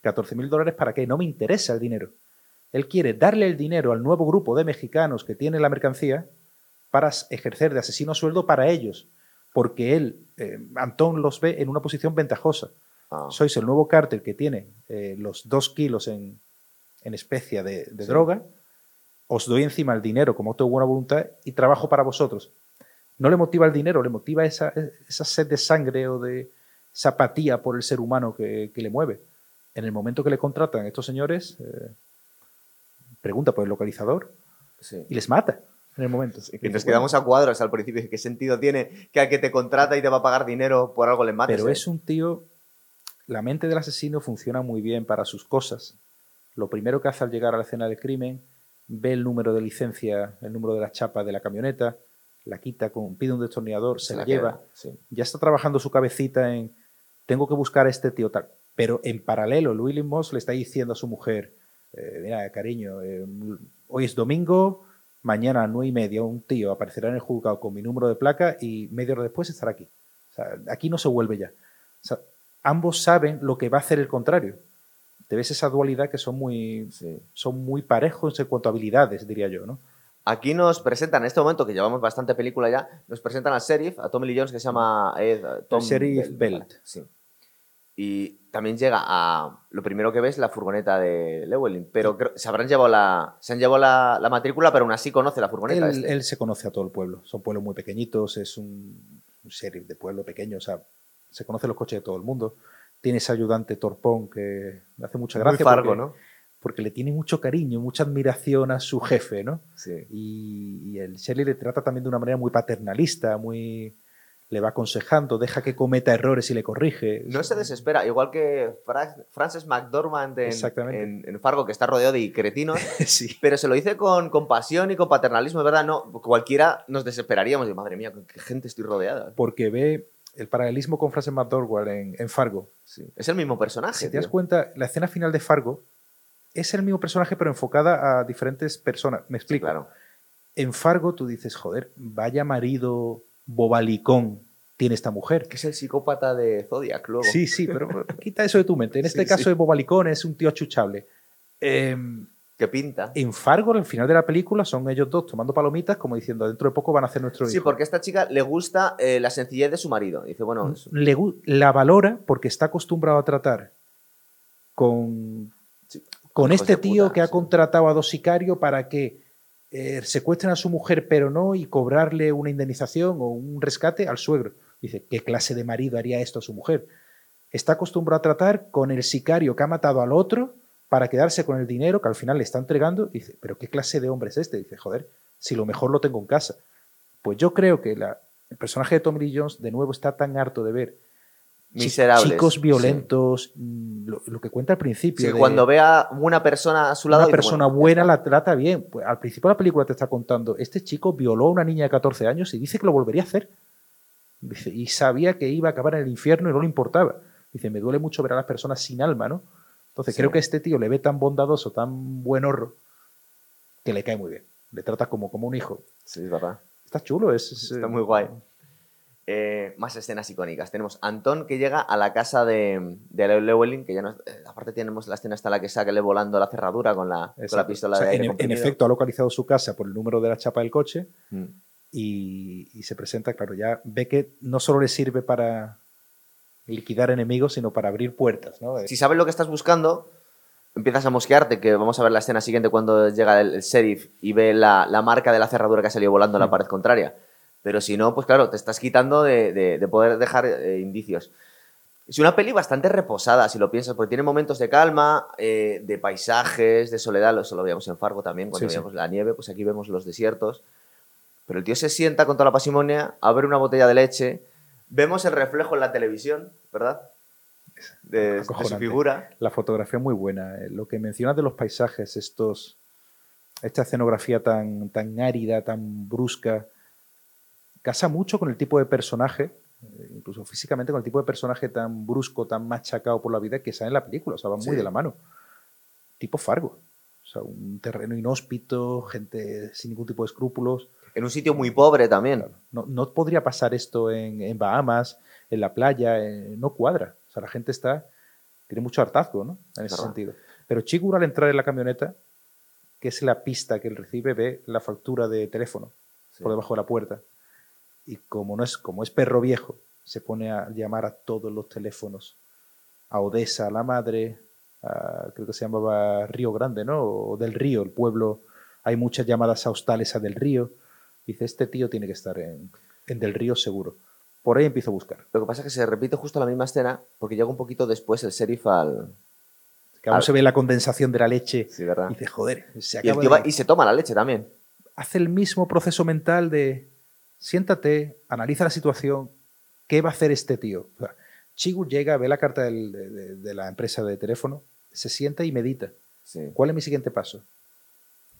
¿14 mil dólares para qué? No me interesa el dinero. Él quiere darle el dinero al nuevo grupo de mexicanos que tiene la mercancía para ejercer de asesino a sueldo para ellos, porque él, eh, Antón, los ve en una posición ventajosa Ah. sois el nuevo cártel que tiene eh, los dos kilos en, en especia de, de Sí. droga, os doy encima el dinero como de buena voluntad y trabajo para vosotros. No le motiva el dinero, le motiva esa, esa sed de sangre o de esa apatía por el ser humano que, que le mueve. En el momento que le contratan estos señores, eh, pregunta por el localizador Sí. y les mata en el momento. Que nos quedamos a cuadros al principio. ¿Qué sentido tiene que al que te contrata y te va a pagar dinero por algo le mates? Pero eh? es un tío. La mente del asesino funciona muy bien para sus cosas. Lo primero que hace al llegar a la escena del crimen, ve el número de licencia, el número de la chapa de la camioneta, la quita, con, pide un destornillador, se, la, lleva. sí. Ya está trabajando su cabecita en. Tengo que buscar a este tío tal. Pero en paralelo, Louis Moss le está diciendo a su mujer: eh, Mira, cariño, eh, hoy es domingo, mañana a nueve y media un tío aparecerá en el juzgado con mi número de placa y media hora después estará aquí. O sea, aquí no se vuelve ya. O sea, ambos saben lo que va a hacer el contrario. Te ves esa dualidad que son muy, Sí. son muy parejos en cuanto a habilidades, diría yo, ¿no? Aquí nos presentan, en este momento que llevamos bastante película ya, nos presentan al sheriff, a Tommy Lee Jones, que se llama Ed, Tom sheriff Belt. Sí. Y también llega a. Lo primero que ves la furgoneta de Llewellyn, pero creo- se habrán llevado la. Se han llevado la, la matrícula, pero aún así conoce la furgoneta. Él, este. él se conoce a todo el pueblo. Son pueblos muy pequeñitos, es un, un sheriff de pueblo pequeño, o sea, se conoce los coches de todo el mundo. Tiene ese ayudante torpón que me hace mucha Muy gracia fargo, porque, ¿no? porque le tiene mucho cariño, mucha admiración a su jefe, ¿no? Sí. Y, y el Shelley le trata también de una manera muy paternalista, muy le va aconsejando, deja que cometa errores y le corrige. No se desespera, igual que Fra- Frances McDormand en, Exactamente. en- en Fargo, que está rodeado de cretinos, sí. pero se lo dice con compasión y con paternalismo, es verdad, no, cualquiera nos desesperaríamos, de madre mía, qué gente estoy rodeada. Porque ve el paralelismo con Frances McDormand en, en Fargo. Sí. Es el mismo personaje. Si te das cuenta, la escena final de Fargo es el mismo personaje, pero enfocada a diferentes personas. Me Sí, explico. claro. En Fargo tú dices, joder, vaya marido bobalicón tiene esta mujer. Que es el psicópata de Zodiac, luego. Sí, sí, pero quita eso de tu mente. En Sí, este caso sí. de bobalicón es un tío achuchable. Em, Que pinta. en Fargo, al final de la película, son ellos dos tomando palomitas, como diciendo, dentro de poco van a hacer nuestro Sí, hijo. porque a esta chica le gusta eh, la sencillez de su marido. Dice, bueno, es- Le la valora porque está acostumbrado a tratar con, Sí, con este tío puta, que ha sí. contratado a dos sicarios para que eh, secuestren a su mujer, pero no, y cobrarle una indemnización o un rescate al suegro. Dice, ¿qué clase de marido haría esto a su mujer? Está acostumbrado a tratar con el sicario que ha matado al otro para quedarse con el dinero que al final le está entregando. Dice, ¿pero qué clase de hombre es este? Dice, joder, si lo mejor lo tengo en casa. Pues yo creo que el personaje de Tommy Lee Jones, de nuevo, está tan harto de ver miserables. chicos violentos, mm, lo, lo que cuenta al principio. Sí, de cuando ve a una persona a su lado. una persona bueno, buena la trata bien. Pues al principio de la película te está contando, este chico violó a una niña de 14 años y dice que lo volvería a hacer. Dice, y sabía que iba a acabar en el infierno y no le importaba. Dice, me duele mucho ver a las personas sin alma, ¿no? Entonces Sí. creo que este tío le ve tan bondadoso, tan buen horro, que le cae muy bien. Le trata como, como un hijo. Sí, es verdad. Está chulo, es, es- Está muy guay. Eh, más escenas icónicas. Tenemos a Antón que llega a la casa de, de Llewellyn, que ya no. eh, aparte tenemos la escena hasta la que saca volando la cerradura con la, con la Exacto. pistola O sea, de aire en, en comprimido. efecto, ha localizado su casa por el número de la chapa del coche Mm. y, y se presenta, claro, ya ve que no solo le sirve para liquidar enemigos, sino para abrir puertas. ¿no? Si sabes lo que estás buscando, empiezas a mosquearte, que vamos a ver la escena siguiente cuando llega el, el sheriff y ve la, la marca de la cerradura que ha salido volando en la Mm. pared contraria. Pero si no, pues claro, te estás quitando de, de- de poder dejar eh, indicios. Es una peli bastante reposada, si lo piensas, porque tiene momentos de calma, eh, de paisajes, de soledad. Eso lo veíamos en Fargo también, cuando Sí, sí. veíamos la nieve, pues aquí vemos los desiertos. Pero el tío se sienta con toda la pasimonia, abre una botella de leche, vemos el reflejo en la televisión, ¿verdad? De, de su figura. La fotografía muy buena. eh, Lo que mencionas de los paisajes, estos, esta escenografía tan, tan árida, tan brusca, casa mucho con el tipo de personaje, eh, incluso físicamente con el tipo de personaje tan brusco, tan machacado por la vida que sale en la película. O sea, va muy Sí. de la mano. Tipo Fargo. O sea, un terreno inhóspito, gente sin ningún tipo de escrúpulos. En un sitio muy pobre también. No, no podría pasar esto en, en Bahamas, en la playa, eh, no cuadra. O sea, la gente está, tiene mucho hartazgo, ¿no? En ese sentido. Pero Chigurh al entrar en la camioneta, que es la pista que él recibe, ve la factura de teléfono Sí. por debajo de la puerta. Y como, no es, como es perro viejo, se pone a llamar a todos los teléfonos. A Odessa, a la madre, a- creo que se llamaba Río Grande, ¿no? O del Río, el pueblo. Hay muchas llamadas a hostales a Del Río. Dice, este tío tiene que estar en, en Del Río seguro. Por ahí empiezo a buscar. Lo que pasa es que se repite justo la misma escena porque llega un poquito después el sheriff al... Que aún se ve la condensación de la leche. Sí, ¿verdad? Y dice, joder, se acaba tío de- va y se toma la leche también. hace el mismo proceso mental de siéntate, analiza la situación, ¿qué va a hacer este tío? O sea, llega, ve la carta del- de, de- de la empresa de teléfono, se sienta y medita. Sí. ¿Cuál es mi siguiente paso?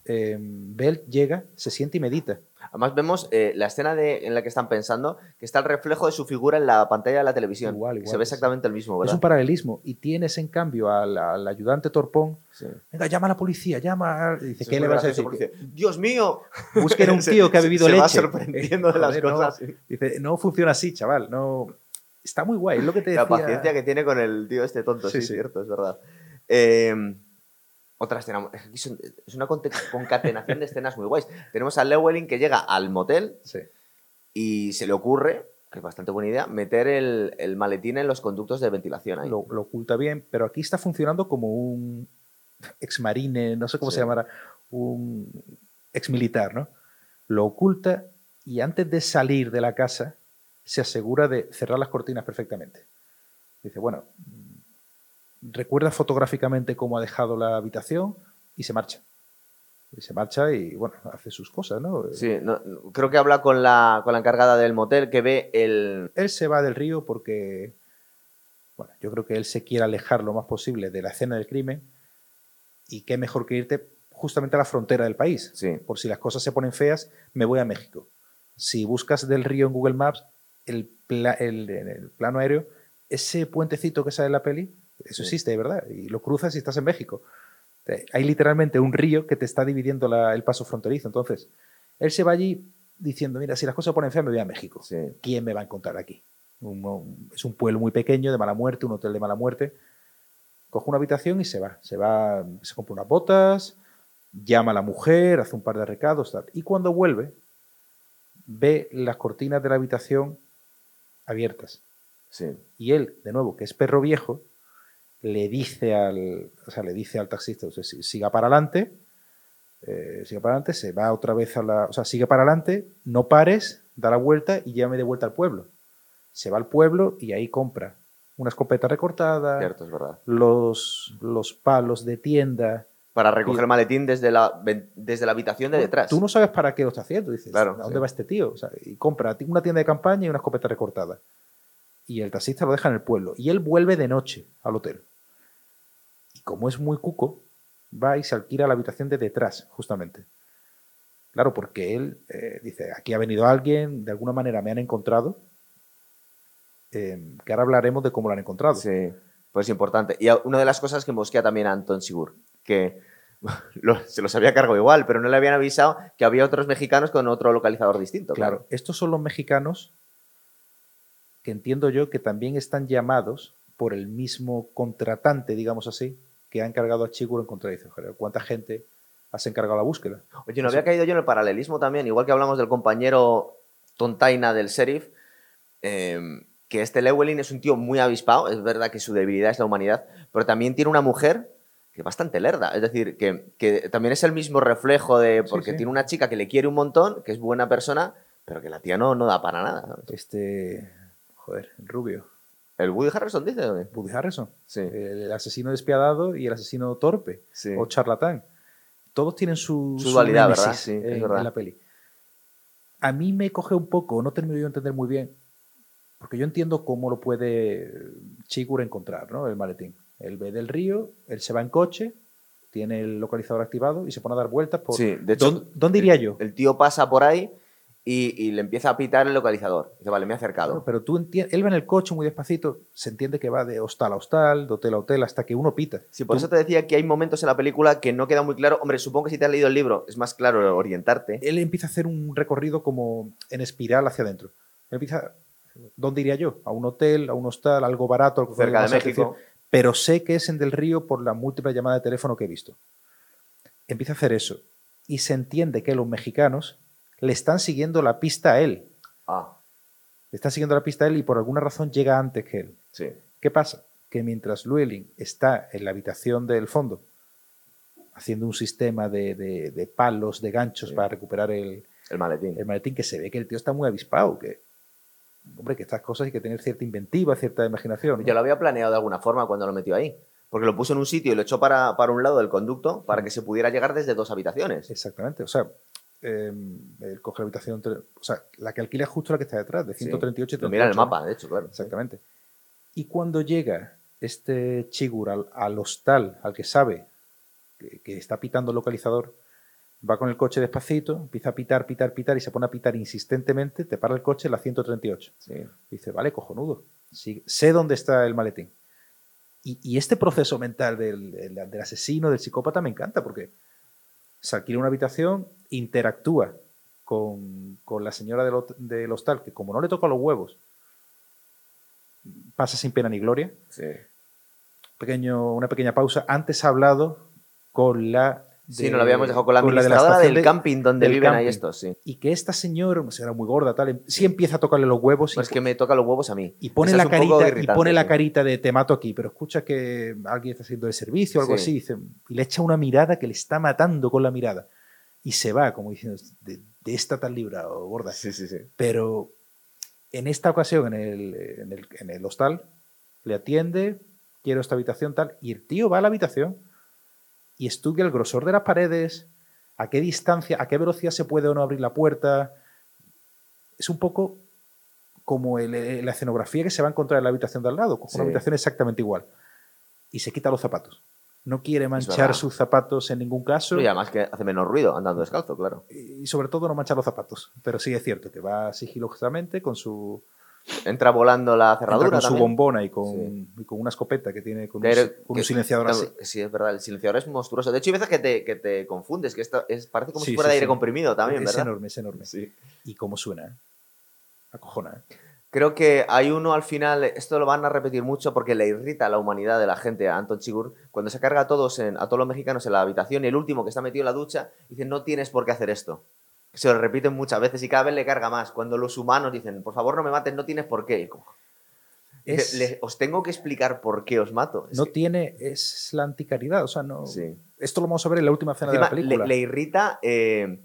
Eh, Bell llega, se sienta y medita. Además vemos eh, la escena de, en la que están pensando que está el reflejo de su figura en la pantalla de la televisión. Igual, igual, se ve exactamente el mismo, Es ¿verdad? un paralelismo. Y tienes, en cambio, al, al ayudante Torpón, Sí. venga, llama a la policía, llama. a-". Y dice, Eso ¿qué es le vas a decir? dice, ¡Dios mío! Busquen un Se- tío que ha se- bebido se leche. va sorprendiendo de las Joder, no. cosas. Dice, no funciona así, chaval. No... Está muy guay, es lo que te decía. La paciencia que tiene con el tío este tonto, sí, Sí, es sí. cierto, es verdad. Eh, otra escena, es una concatenación de escenas muy guays. Tenemos a Llewellyn que llega al motel Sí. y se le ocurre, que es bastante buena idea, meter el, el maletín en los conductos de ventilación ahí. lo, lo oculta bien, pero aquí está funcionando como un exmarine, no sé cómo Sí. se llamará, un exmilitar, ¿no? Lo oculta y antes de salir de la casa se asegura de cerrar las cortinas perfectamente. Dice, bueno, recuerda fotográficamente cómo ha dejado la habitación y se marcha. Y se marcha y, bueno, hace sus cosas, ¿no? Sí, no- creo que habla con la, con la encargada del motel que ve el... Él se va del río porque, bueno, yo creo que él se quiere alejar lo más posible de la escena del crimen y qué mejor que irte justamente a la frontera del país. Sí. Por si las cosas se ponen feas, me voy a México. Si buscas del río en Google Maps, el, pla- el- el plano aéreo, ese puentecito que sale en la peli, eso Sí. existe, de verdad, y lo cruzas y estás en México. Hay literalmente un río que te está dividiendo la- el paso fronterizo. Entonces, él se va allí diciendo, mira, si las cosas ponen feas, me voy a México. Sí. ¿quién me va a encontrar aquí? Es un pueblo muy pequeño, de mala muerte, un hotel de mala muerte. Coge una habitación y se va. Se va, se compra unas botas, llama a la mujer, hace un par de recados, tal. Y cuando vuelve, ve las cortinas de la habitación abiertas. Sí. Y él, de nuevo, que es perro viejo, le dice al, o sea, le dice al taxista, o sea, si- siga para adelante, eh, siga para adelante, se va otra vez a la, o sea, sigue para adelante, no pares, da la vuelta y llame de vuelta al pueblo. Se va al pueblo y ahí compra una escopeta recortada, Cierto, es verdad. los, los palos de tienda. Para recoger Y- el maletín desde la, desde la habitación de detrás. Tú no sabes para qué lo está haciendo, dices, Claro, ¿a dónde sí. va este tío? O sea, y compra una tienda de campaña y una escopeta recortada. Y el taxista lo deja en el pueblo. Y él vuelve de noche al hotel. Y como es muy cuco, va y se alquila la habitación de detrás, justamente. Claro, porque él eh, dice, aquí ha venido alguien, de alguna manera me han encontrado, eh, que ahora hablaremos de cómo lo han encontrado. Sí, pues es importante. Y una de las cosas que mosquea también a Anton Sigur, que lo- se los había cargado igual, pero no le habían avisado que había otros mexicanos con otro localizador distinto. Claro, Claro. estos son los mexicanos que entiendo yo que también están llamados por el mismo contratante, digamos así, que ha encargado a Chiguro encontrar. Dice, "Joder, ¿cuánta gente has encargado la búsqueda? Oye, no había caído yo en el paralelismo también, igual que hablamos del compañero tontaina del sheriff, eh, que este Llewellyn es un tío muy avispado, es verdad que su debilidad es la humanidad, pero también tiene una mujer que es bastante lerda. Es decir, que, que también es el mismo reflejo de. Porque sí. tiene una chica que le quiere un montón, que es buena persona, pero que la tía no, no da para nada. Este. Joder, el rubio. ¿El Woody Harrelson dice? Woody Harrison. Sí. El asesino despiadado y el asesino torpe. Sí. O charlatán. Todos tienen su, Su dualidad, ¿verdad? es en, verdad. en la peli. A mí me coge un poco, no termino yo de entender muy bien, porque yo entiendo cómo lo puede Chigur encontrar, ¿no? El maletín. Él ve del río, él se va en coche, tiene el localizador activado y se pone a dar vueltas por... Sí, de hecho, ¿Dónde, dónde iría yo? El tío pasa por ahí y, y le empieza a pitar el localizador. Dice, vale, me he acercado. Claro, pero tú entiendes, él va en el coche muy despacito, se entiende que va de hostal a hostal, de hotel a hotel, hasta que uno pita. Sí, por Tú- eso te decía que hay momentos en la película que no queda muy claro. Hombre, supongo que si te has leído el libro es más claro orientarte. él empieza a hacer un recorrido como en espiral hacia adentro. Él empieza, ¿dónde iría yo? A un hotel, a un hostal, algo barato, Cerca de México. pero sé que es en Del Río por la múltiple llamada de teléfono que he visto. Empieza a hacer eso y se entiende que los mexicanos le están siguiendo la pista a él. Ah, Le están siguiendo la pista a él y por alguna razón llega antes que él. sí. ¿Qué pasa? Que mientras Llewellyn está en la habitación del fondo, haciendo un sistema de, de- de palos, de ganchos Sí. para recuperar el, El maletín. el maletín, que se ve que el tío está muy avispado, que, hombre, que estas cosas hay que tener cierta inventiva, cierta imaginación. ¿no? Ya lo había planeado de alguna forma cuando lo metió ahí. Porque lo puso en un sitio y lo echó para, para un lado del conducto para que se pudiera llegar desde dos habitaciones. Exactamente, o sea, eh, él coge la habitación, o sea, la que alquila es justo la que está detrás, de Sí. 138 y Lo mira el 38, ¿no? mapa, de hecho, claro. Exactamente. Y cuando llega este Chigur al, al hostal, al que sabe que, que está pitando el localizador, va con el coche despacito, empieza a pitar, pitar, pitar y se pone a pitar insistentemente, te para el coche en la 138. Sí. Dice, vale, cojonudo. Sí, sé dónde está el maletín. Y, y este proceso mental del, del- del asesino, del psicópata, me encanta porque se alquila una habitación, interactúa con, con la señora del, del hostal, que como no le toca los huevos, pasa sin pena ni gloria. sí. Pequeño, una pequeña pausa. Antes ha hablado con la... Sí, de- nos lo habíamos dejado con la de administradora estación del de- camping donde del viven ahí estos, sí. Y que esta señora, señora muy gorda, tal, em- sí empieza a tocarle los huevos y Pues es que me toca los huevos a mí. y pone Esa la carita y pone la sí. carita de te mato aquí pero escucha que alguien está haciendo el servicio o algo Sí. así dice, y le echa una mirada que le está matando con la mirada y se va como diciendo de, de esta tan librado gorda Sí, sí, sí. pero en esta ocasión en el, en el, en el hostal le atiende quiero esta habitación tal y el tío va a la habitación y estudia el grosor de las paredes a qué distancia a qué velocidad se puede o no abrir la puerta es un poco como el- eh, la escenografía que se va a encontrar en la habitación de al lado, con Sí. una habitación exactamente igual. Y se quita los zapatos. No quiere manchar sus zapatos en ningún caso. Y además que hace menos ruido andando descalzo, claro. Y sobre todo no manchar los zapatos. Pero sí es cierto que va sigilosamente con su, Entra volando la entra cerradura con su bombona y con, Sí. y con una escopeta que tiene con, un, silenciador así. Sí, es verdad, el silenciador es monstruoso. De hecho, hay veces que te, que te confundes, que es, parece como Sí, si fuera de aire comprimido también, es ¿verdad? enorme, es enorme. Sí. Y cómo suena. ¿eh? Acojona. ¿eh? Creo que hay uno al final, esto lo van a repetir mucho porque le irrita a la humanidad de la gente, a Anton Chigur, cuando se carga a todos, en- a todos los mexicanos en la habitación y el último que está metido en la ducha dice, no tienes por qué hacer esto. Se lo repiten muchas veces y cada vez le carga más. Cuando los humanos dicen, por favor no me mates, no tienes por qué. Como, Es- "Le- os tengo que explicar por qué os mato. Es no que- tiene, es la anticaridad. O sea, no. Sí. Esto lo vamos a ver en la última escena Encima, de la le, película. le irrita eh,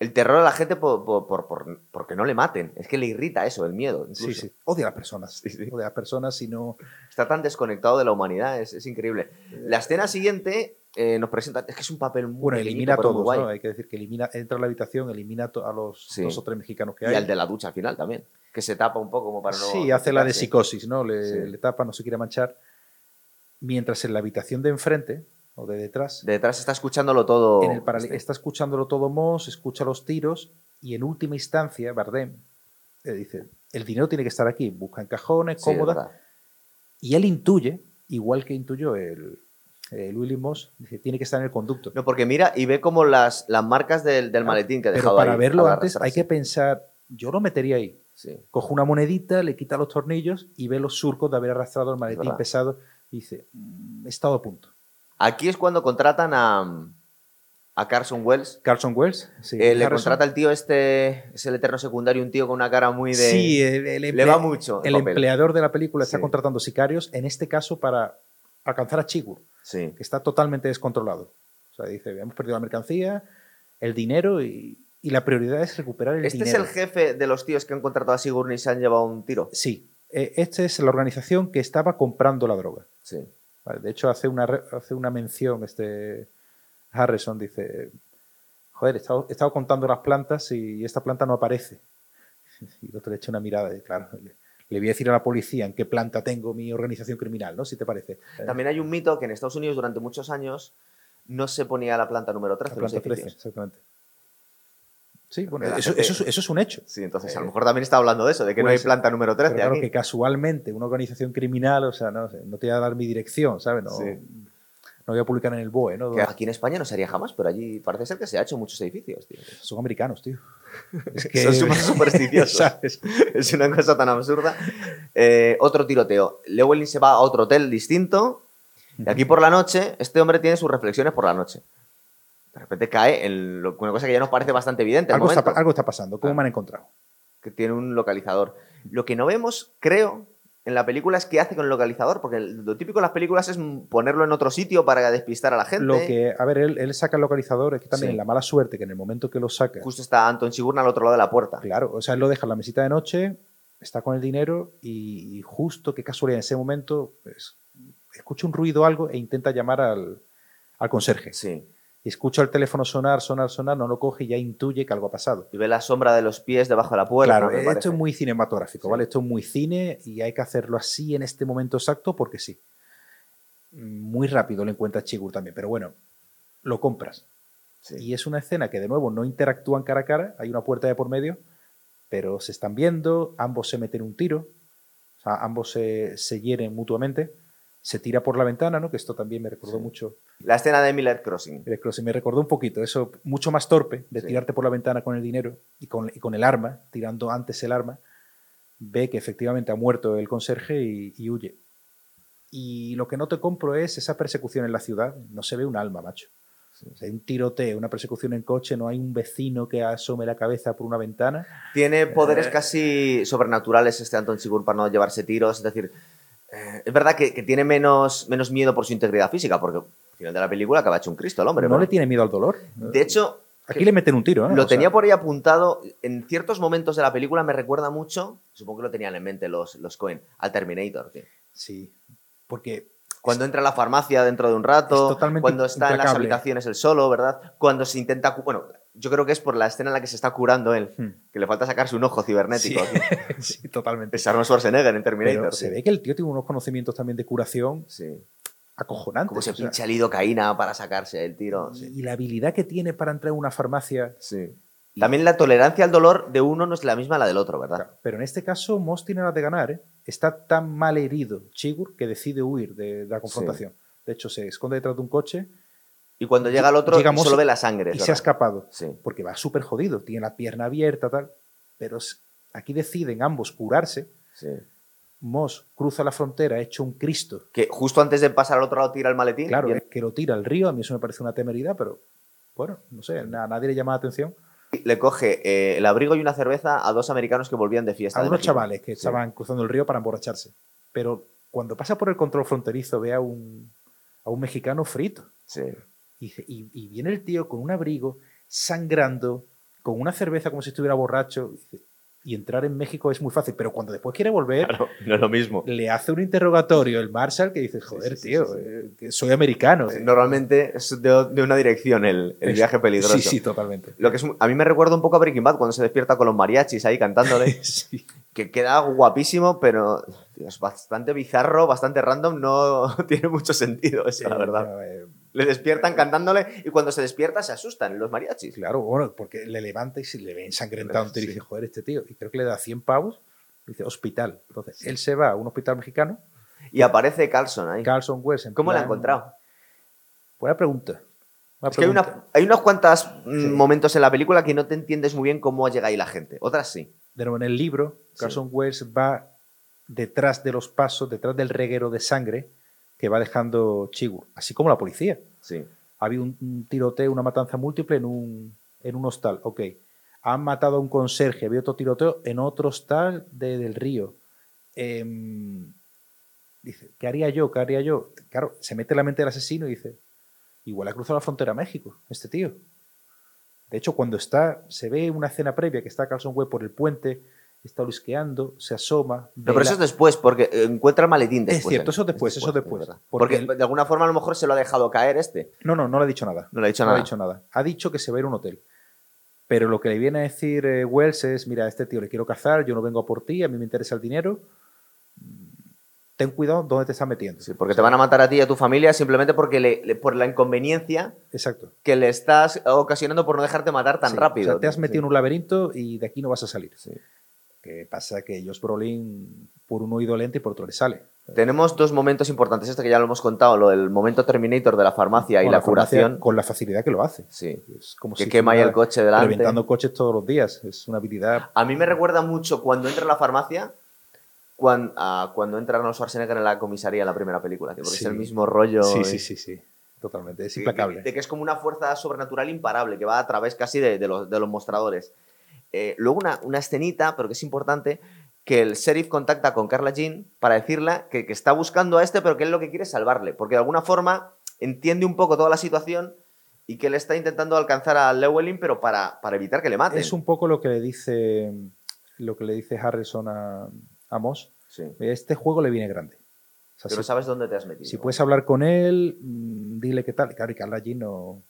el terror a la gente por, por, por- por- porque no le maten. Es que le irrita eso, el miedo. Sí, incluso. sí. Odia a las personas. Sí, sí. Odia a las personas y no. Está tan desconectado de la humanidad, es, es increíble. La escena siguiente eh, nos presenta, es que es un papel muy Bueno, elimina a todos. ¿no? Hay que decir que elimina, entra a la habitación, elimina a los Sí. dos o tres mexicanos que Y hay. al de la ducha al final también, que se tapa un poco como para no... sí, hace la de psicosis, ¿no? Le, Sí. le tapa, no se quiere manchar. Mientras en la habitación de enfrente, o de detrás, De detrás está escuchándolo todo. en el paralel- este. está escuchándolo todo Moss, escucha los tiros y en última instancia, Bardem le dice, el dinero tiene que estar aquí, busca en cajones, cómoda, y él intuye, igual que intuyó el, el Willy Moss, dice, tiene que estar en el conducto. No, porque mira y ve como las, las marcas del, del Ah, maletín que ha Pero dejado para ahí verlo antes hay que pensar, yo lo metería ahí. Sí. Coge una monedita, le quita los tornillos y ve los surcos de haber arrastrado el maletín verdad. pesado y dice, "Mm, he estado a punto. Aquí es cuando contratan a, a Carson Wells. Carson Wells, sí, Eh, le contrata el tío este, es el eterno secundario, un tío con una cara muy de... Sí, el, el le va mucho el empleador de la película está contratando sicarios, en este caso para alcanzar a Chigur. Sí. que está totalmente descontrolado. O sea, dice, hemos perdido la mercancía, el dinero y, y la prioridad es recuperar el ¿Este es dinero. el jefe de los tíos que han contratado a Sigourney y se han llevado un tiro? Sí, eh, esta es la organización que estaba comprando la droga. Sí. Vale, de hecho, hace una, hace una mención este Harrison, dice, joder, he estado, he estado contando las plantas y esta planta no aparece. Y el otro le echa una mirada y claro, le, voy a decir a la policía en qué planta tengo mi organización criminal, ¿no? Si te parece. También hay un mito que en Estados Unidos durante muchos años no se ponía la planta número 13 La planta 13, edificios. exactamente. Sí, bueno, eso, gente- eso es- eso es un hecho. Sí, entonces a Eh, lo mejor también está hablando de eso, de que no hay planta número 13 Pero claro aquí. que casualmente una organización criminal, o sea, no, no te voy a dar mi dirección, ¿sabes? No, Sí. No voy a publicar en el BOE, ¿no? Que aquí en España no se haría jamás, pero allí parece ser que se ha hecho muchos edificios, tío. Son americanos, tío. Es Son súper supersticiosos. ¿sabes? es una cosa tan absurda. Eh, otro tiroteo. Llewellyn se va a otro hotel distinto. Y aquí por la noche, este hombre tiene sus reflexiones por la noche. De repente cae en lo- una cosa que ya nos parece bastante evidente. al está, algo está pasando. ¿Cómo Ah. me han encontrado? Que tiene un localizador. Lo que no vemos, creo, en la película es qué hace con el localizador. Porque lo típico en las películas es ponerlo en otro sitio para despistar a la gente. Lo que, a ver, él, él saca el localizador, es que también Sí. la mala suerte que en el momento que lo saca, Justo está Anton Sigurna al otro lado de la puerta. claro, o sea, él lo deja en la mesita de noche, está con el dinero y, y justo, qué casualidad, en ese momento, pues, escucha un ruido o algo e intenta llamar al, al conserje. Sí. Y escucha el teléfono sonar, sonar, sonar, no lo coge y ya intuye que algo ha pasado. Y ve la sombra de los pies debajo de la puerta. Claro, esto parece. es muy cinematográfico, Sí. ¿vale? Esto es muy cine y hay que hacerlo así en este momento exacto porque sí. Muy rápido lo encuentra Chigur también, pero bueno, lo compras. Sí. Y es una escena que de nuevo no interactúan cara a cara, hay una puerta de por medio, pero se están viendo, ambos se meten un tiro, o sea, ambos se, se hieren mutuamente, se tira por la ventana, ¿no? Que esto también me recordó Sí. mucho, La escena de Miller Crossing. Mira, Crossing, me recordó un poquito, eso mucho más torpe, de Sí. tirarte por la ventana con el dinero y con, y con el arma, tirando antes el arma, ve que efectivamente ha muerto el conserje y, y huye. Y lo que no te compro es esa persecución en la ciudad, no se ve un alma, macho. O sea, hay un tiroteo, una persecución en coche, no hay un vecino que asome la cabeza por una ventana. Tiene poderes Eh. casi sobrenaturales este Anton Sigur para no llevarse tiros. Es decir, eh, es verdad que, que tiene menos, menos miedo por su integridad física, porque al final de la película acaba hecho un Cristo el hombre. no le tiene miedo al dolor. De hecho, Aquí le meten un tiro, ¿no? lo O sea, tenía por ahí apuntado. En ciertos momentos de la película me recuerda mucho, supongo que lo tenían en mente los, los Cohen, al Terminator. tío. Sí, porque Cuando entra a la farmacia dentro de un rato, Es totalmente cuando está en las habitaciones él solo, ¿verdad? Cuando se intenta... Bueno, yo creo que es por la escena en la que se está curando él, Hmm. que le falta sacarse un ojo cibernético. Sí, totalmente. Es Arnold Schwarzenegger en Terminator. Pero se ve que el tío tiene unos conocimientos también de curación Sí. acojonantes. Como se pincha lidocaína para sacarse el tiro. Sí. Y la habilidad que tiene para entrar en una farmacia. Sí. También la tolerancia al dolor de uno no es la misma a la del otro, ¿verdad? Pero en este caso, Moss tiene las de ganar. ¿eh? Está tan mal herido Chigur que decide huir de, de la confrontación. De hecho, se esconde detrás de un coche Y cuando llega el otro, Llegamos solo ve la sangre. y se ha escapado. Sí. Porque va súper jodido. Tiene la pierna abierta, tal. Pero aquí deciden ambos curarse. sí. Moss cruza la frontera, hecho un Cristo. Que justo antes de pasar al otro lado tira el maletín. Claro, y es que lo tira al río. A mí eso me parece una temeridad, pero bueno, no sé, a nadie le llama la atención. le coge eh, el abrigo y una cerveza a dos americanos que volvían de fiesta. a de unos México. chavales que Sí. estaban cruzando el río para emborracharse. Pero cuando pasa por el control fronterizo ve a un, a un mexicano frito. Sí. Y, dice- y- y viene el tío con un abrigo, sangrando, con una cerveza como si estuviera borracho. Y, entrar en México es muy fácil. Pero cuando después quiere volver, Claro, no es lo mismo. le hace un interrogatorio el Marshall que dice, joder, sí, sí, tío, sí, eh, soy americano. Normalmente es de, de una dirección el, el viaje peligroso. Sí, sí, totalmente. Lo que es, mu- a mí me recuerda un poco a Breaking Bad cuando se despierta con los mariachis ahí cantándole. Que queda guapísimo, pero es bastante bizarro, bastante random, no tiene mucho sentido eso, la Eh, verdad. eh, Le despiertan cantándole y cuando se despierta se asustan los mariachis. Claro, bueno, porque le levanta y se le ve ensangrentado un tío y Sí. dice, joder, este tío. Y creo que le da 100 pavos. y Dice, hospital. Entonces, él se va a un hospital mexicano. Y aparece Carlson ahí. Carlson West. en ¿Cómo lo ha plan- encontrado? Buena pregunta. Buena Es que hay, pregunta. una, hay unos cuantos mm, Sí. momentos en la película que no te entiendes muy bien cómo llega ahí la gente. Otras sí. De nuevo, en el libro, Carlson West va detrás de los pasos, detrás del reguero de sangre que va dejando Chigur, así como la policía. Sí. Había un, un tiroteo, una matanza múltiple en un, en un hostal. Ok. Han matado a un conserje, había otro tiroteo en otro hostal de- del río. Em, dice, ¿qué haría yo? ¿Qué haría yo? Claro, se mete en la mente del asesino y dice, igual ha cruzado la frontera a México, este tío. De hecho, cuando está, se ve una escena previa que está Carlson Webb por el puente, está olisqueando, se asoma. No, pero eso es después, porque encuentra el maletín después. Es cierto, ¿eh? eso después, eso después. es Porque, de alguna forma a lo mejor se lo ha dejado caer este. No, no, no le ha dicho nada. No le ha dicho No nada. ha dicho nada. Ha dicho que se va a ir a un hotel. Pero lo que le viene a decir eh, Wells es, mira, a este tío le quiero cazar, yo no vengo a por ti, a mí me interesa el dinero. Mm, Ten cuidado dónde te estás metiendo. Sí, porque te van a matar a ti y a tu familia simplemente porque le- le- por la inconveniencia Exacto. que le estás ocasionando por no dejarte matar tan Sí, rápido. o sea, te has metido en un laberinto y de aquí no vas a salir. Sí. Que pasa que Josh Brolin por un oído lente y por otro le sale. Tenemos dos momentos importantes. Este que ya lo hemos contado, lo del momento Terminator de la farmacia y la, farmacia, curación. Con la facilidad que lo hace. Sí. Es como Que si quema ahí el coche delante. Reventando coches todos los días. Es una habilidad. A mí me recuerda mucho cuando entra a la farmacia, cuando, cuando entra Arnold Schwarzenegger en la comisaría en la primera película, tío, porque Sí. es el mismo rollo. Sí, sí, sí, sí. Totalmente. Es de- implacable. De, que es como una fuerza sobrenatural imparable que va a través casi de, de los, de los mostradores. Eh, luego una, una escenita, pero que es importante, que el sheriff contacta con Carla Jean para decirle que, que está buscando a este, pero que él lo que quiere es salvarle, porque de alguna forma entiende un poco toda la situación y que él está intentando alcanzar a Llewellyn, pero para, para evitar que le maten. Es un poco lo que le dice lo que le dice Harrison a, a Moss. Sí. Este juego le viene grande. O sea, Pero si, sabes dónde te has metido. si puedes hablar con él, mm, dile qué tal. Claro, y Carla allí no.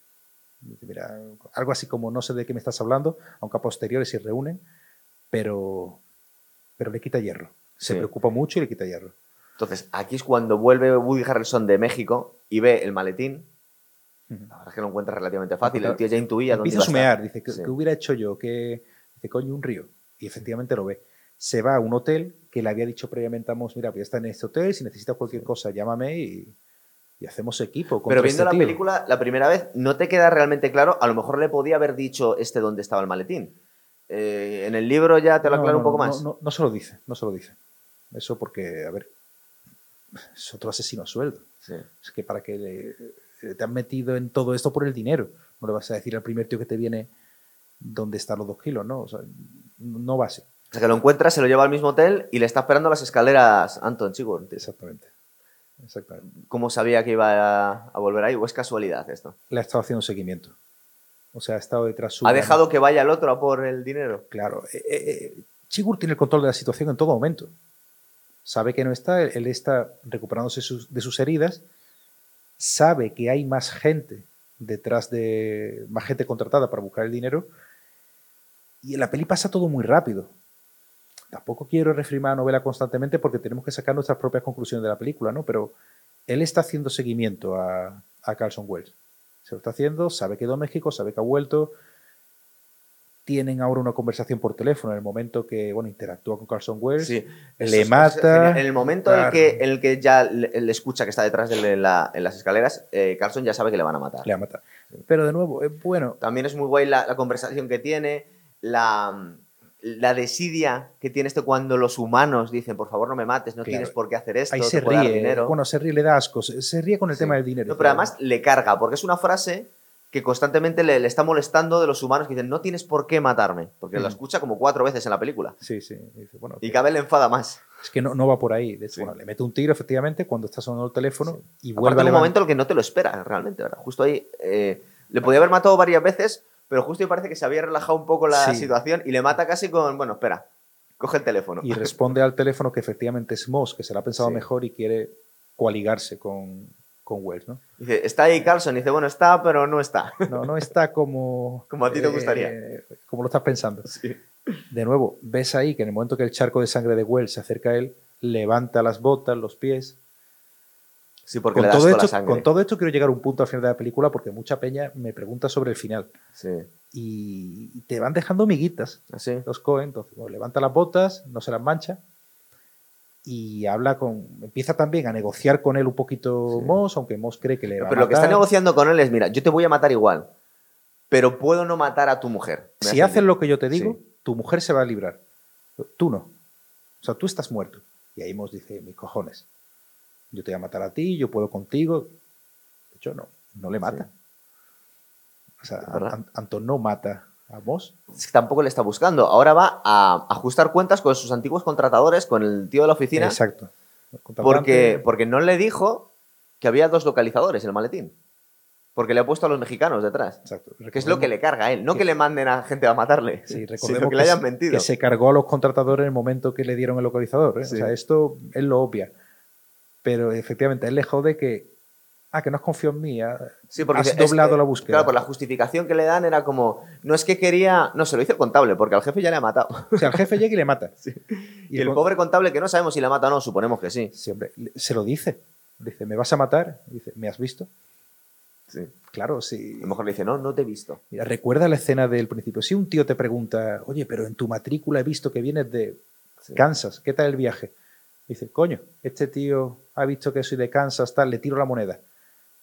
Mira, algo así como no sé de qué me estás hablando, aunque a posteriori se reúnen, pero, pero le quita hierro. Se Sí. preocupa mucho y le quita hierro. Entonces, aquí es cuando vuelve Woody Harrelson de México y ve el maletín. La verdad es que lo encuentra relativamente fácil. Claro. El tío ya intuía dónde Empieza a sumear, dice, ¿qué, Sí. hubiera hecho yo? ¿Qué? Dice, coño, un río. Y efectivamente lo ve. Se va a un hotel que le había dicho previamente a Moss, mira, voy a estar en este hotel, si necesitas cualquier cosa, llámame y, y hacemos equipo. Pero viendo este la tío". película la primera vez, no te queda realmente claro. A lo mejor le podía haber dicho este dónde estaba el maletín. Eh, en el libro ya te lo No, aclaro no, un poco no, más. No, se lo dice, no se lo dice. Eso porque, a ver, es otro asesino a sueldo. Sí. Es que para que le- te han metido en todo esto por el dinero. No le vas a decir al primer tío que te viene dónde están los dos kilos, ¿no? O sea, no va así. O sea, que lo encuentra, se lo lleva al mismo hotel y le está esperando a las escaleras Anton Sigurd. Exactamente. Exactamente. ¿Cómo sabía que iba a, a volver ahí? ¿O es casualidad esto? Le ha estado haciendo seguimiento. O sea, ha estado detrás suya. ¿Ha dejado que vaya el otro a por el dinero? Claro. Eh, eh, eh, Sigurd tiene el control de la situación en todo momento. Sabe que no está, él, él está recuperándose sus- de sus heridas. Sabe que hay más gente detrás de. más gente contratada para buscar el dinero. Y en la peli pasa todo muy rápido. Tampoco quiero referirme a la novela constantemente porque tenemos que sacar nuestras propias conclusiones de la película, ¿no? Pero él está haciendo seguimiento a, a Carlson Wells. Se lo está haciendo, sabe que ha ido a México, sabe que ha vuelto. Tienen ahora una conversación por teléfono en el momento que, bueno, interactúa con Carlson Wells. Sí. Le es- mata. En el momento en, el que, en el que ya le, le escucha que está detrás de él en, la- en las escaleras, eh, Carlson ya sabe que le van a matar. Le mata. Pero de nuevo, es bueno. También es muy guay la, la conversación que tiene, la, la desidia que tiene este cuando los humanos dicen, por favor no me mates, no Claro. tienes por qué hacer esto, Ahí se ríe. dinero". Bueno, se ríe, le da asco. Se, se ríe con el Sí. tema del dinero. No, pero además le carga, porque es una frase que constantemente le, le está molestando de los humanos que dicen, no tienes por qué matarme, porque lo Mm. escucha como cuatro veces en la película. Sí, sí. Dice, bueno, Y cada vez le enfada más. es que no, no va por ahí. De hecho, Sí. bueno, le mete un tiro, efectivamente, cuando está sonando el teléfono y Aparte vuelve a en un momento en el que no te lo espera realmente, ¿verdad? Justo ahí eh, le podía haber matado varias veces, pero justo ahí parece que se había relajado un poco la Sí. situación y le mata casi con, bueno, espera, coge el teléfono. Y responde al teléfono que efectivamente es Moss, que se la ha pensado Sí. mejor y quiere coaligarse con, con Wells, ¿no? Dice, está ahí Carlson, y dice, bueno, está, pero no está. No, no está como... Como a ti te gustaría. eh, como lo estás pensando. De nuevo, ves ahí que en el momento que el charco de sangre de Wells se acerca a él, levanta las botas, los pies. Sí, porque Con le das todo, esto, la sangre. con todo esto quiero llegar a un punto al final de la película porque mucha peña me pregunta sobre el final. Sí, Y te van dejando miguitas así. los Cohen. Entonces, bueno, levanta las botas, no se las mancha. Y habla con. Empieza también a negociar con él un poquito Sí. Moss, aunque Moss cree que le va Pero a lo que está matar. negociando con él es, mira, yo te voy a matar igual, pero puedo no matar a tu mujer. Me Si hace haces lo que yo te digo, Sí. tu mujer se va a librar. Tú no. O sea, tú estás muerto. Y ahí Moss dice, mis cojones. Yo te voy a matar a ti, yo puedo contigo. De hecho, no, no le mata. O sea, Es. An- no mata a Moss. Es que tampoco le está buscando. Ahora va a ajustar cuentas con sus antiguos contratadores, con el tío de la oficina, Exacto. Porque, porque no le dijo que había dos localizadores en el maletín. Porque le ha puesto a los mexicanos detrás. Exacto. Que es lo que le carga a él. No que- que le manden a gente a matarle. Sí, sino recordemos que le se- hayan mentido. que se cargó a los contratadores en el momento que le dieron el localizador. ¿eh? Sí. O sea, esto él lo obvia. Pero efectivamente, él le jode que. Ah, que no has confiado en mí. ah, Sí, porque has es doblado que- la búsqueda. Claro, pues la justificación que le dan era como, no es que quería, no, se lo hizo el contable, porque al jefe ya le ha matado. O sea, el jefe llega y le mata. Y el con- pobre contable que no sabemos si le mata o no, suponemos que sí. Le- se lo dice. Dice, ¿me vas a matar? Dice, ¿me has visto? sí. Claro, sí. A lo mejor le dice, no, no te he visto. Mira, recuerda la escena del principio. Si un tío te pregunta, oye, pero en tu matrícula he visto que vienes de Sí. Kansas, ¿qué tal el viaje? Dice, coño, este tío ha visto que soy de Kansas, tal, le tiro la moneda.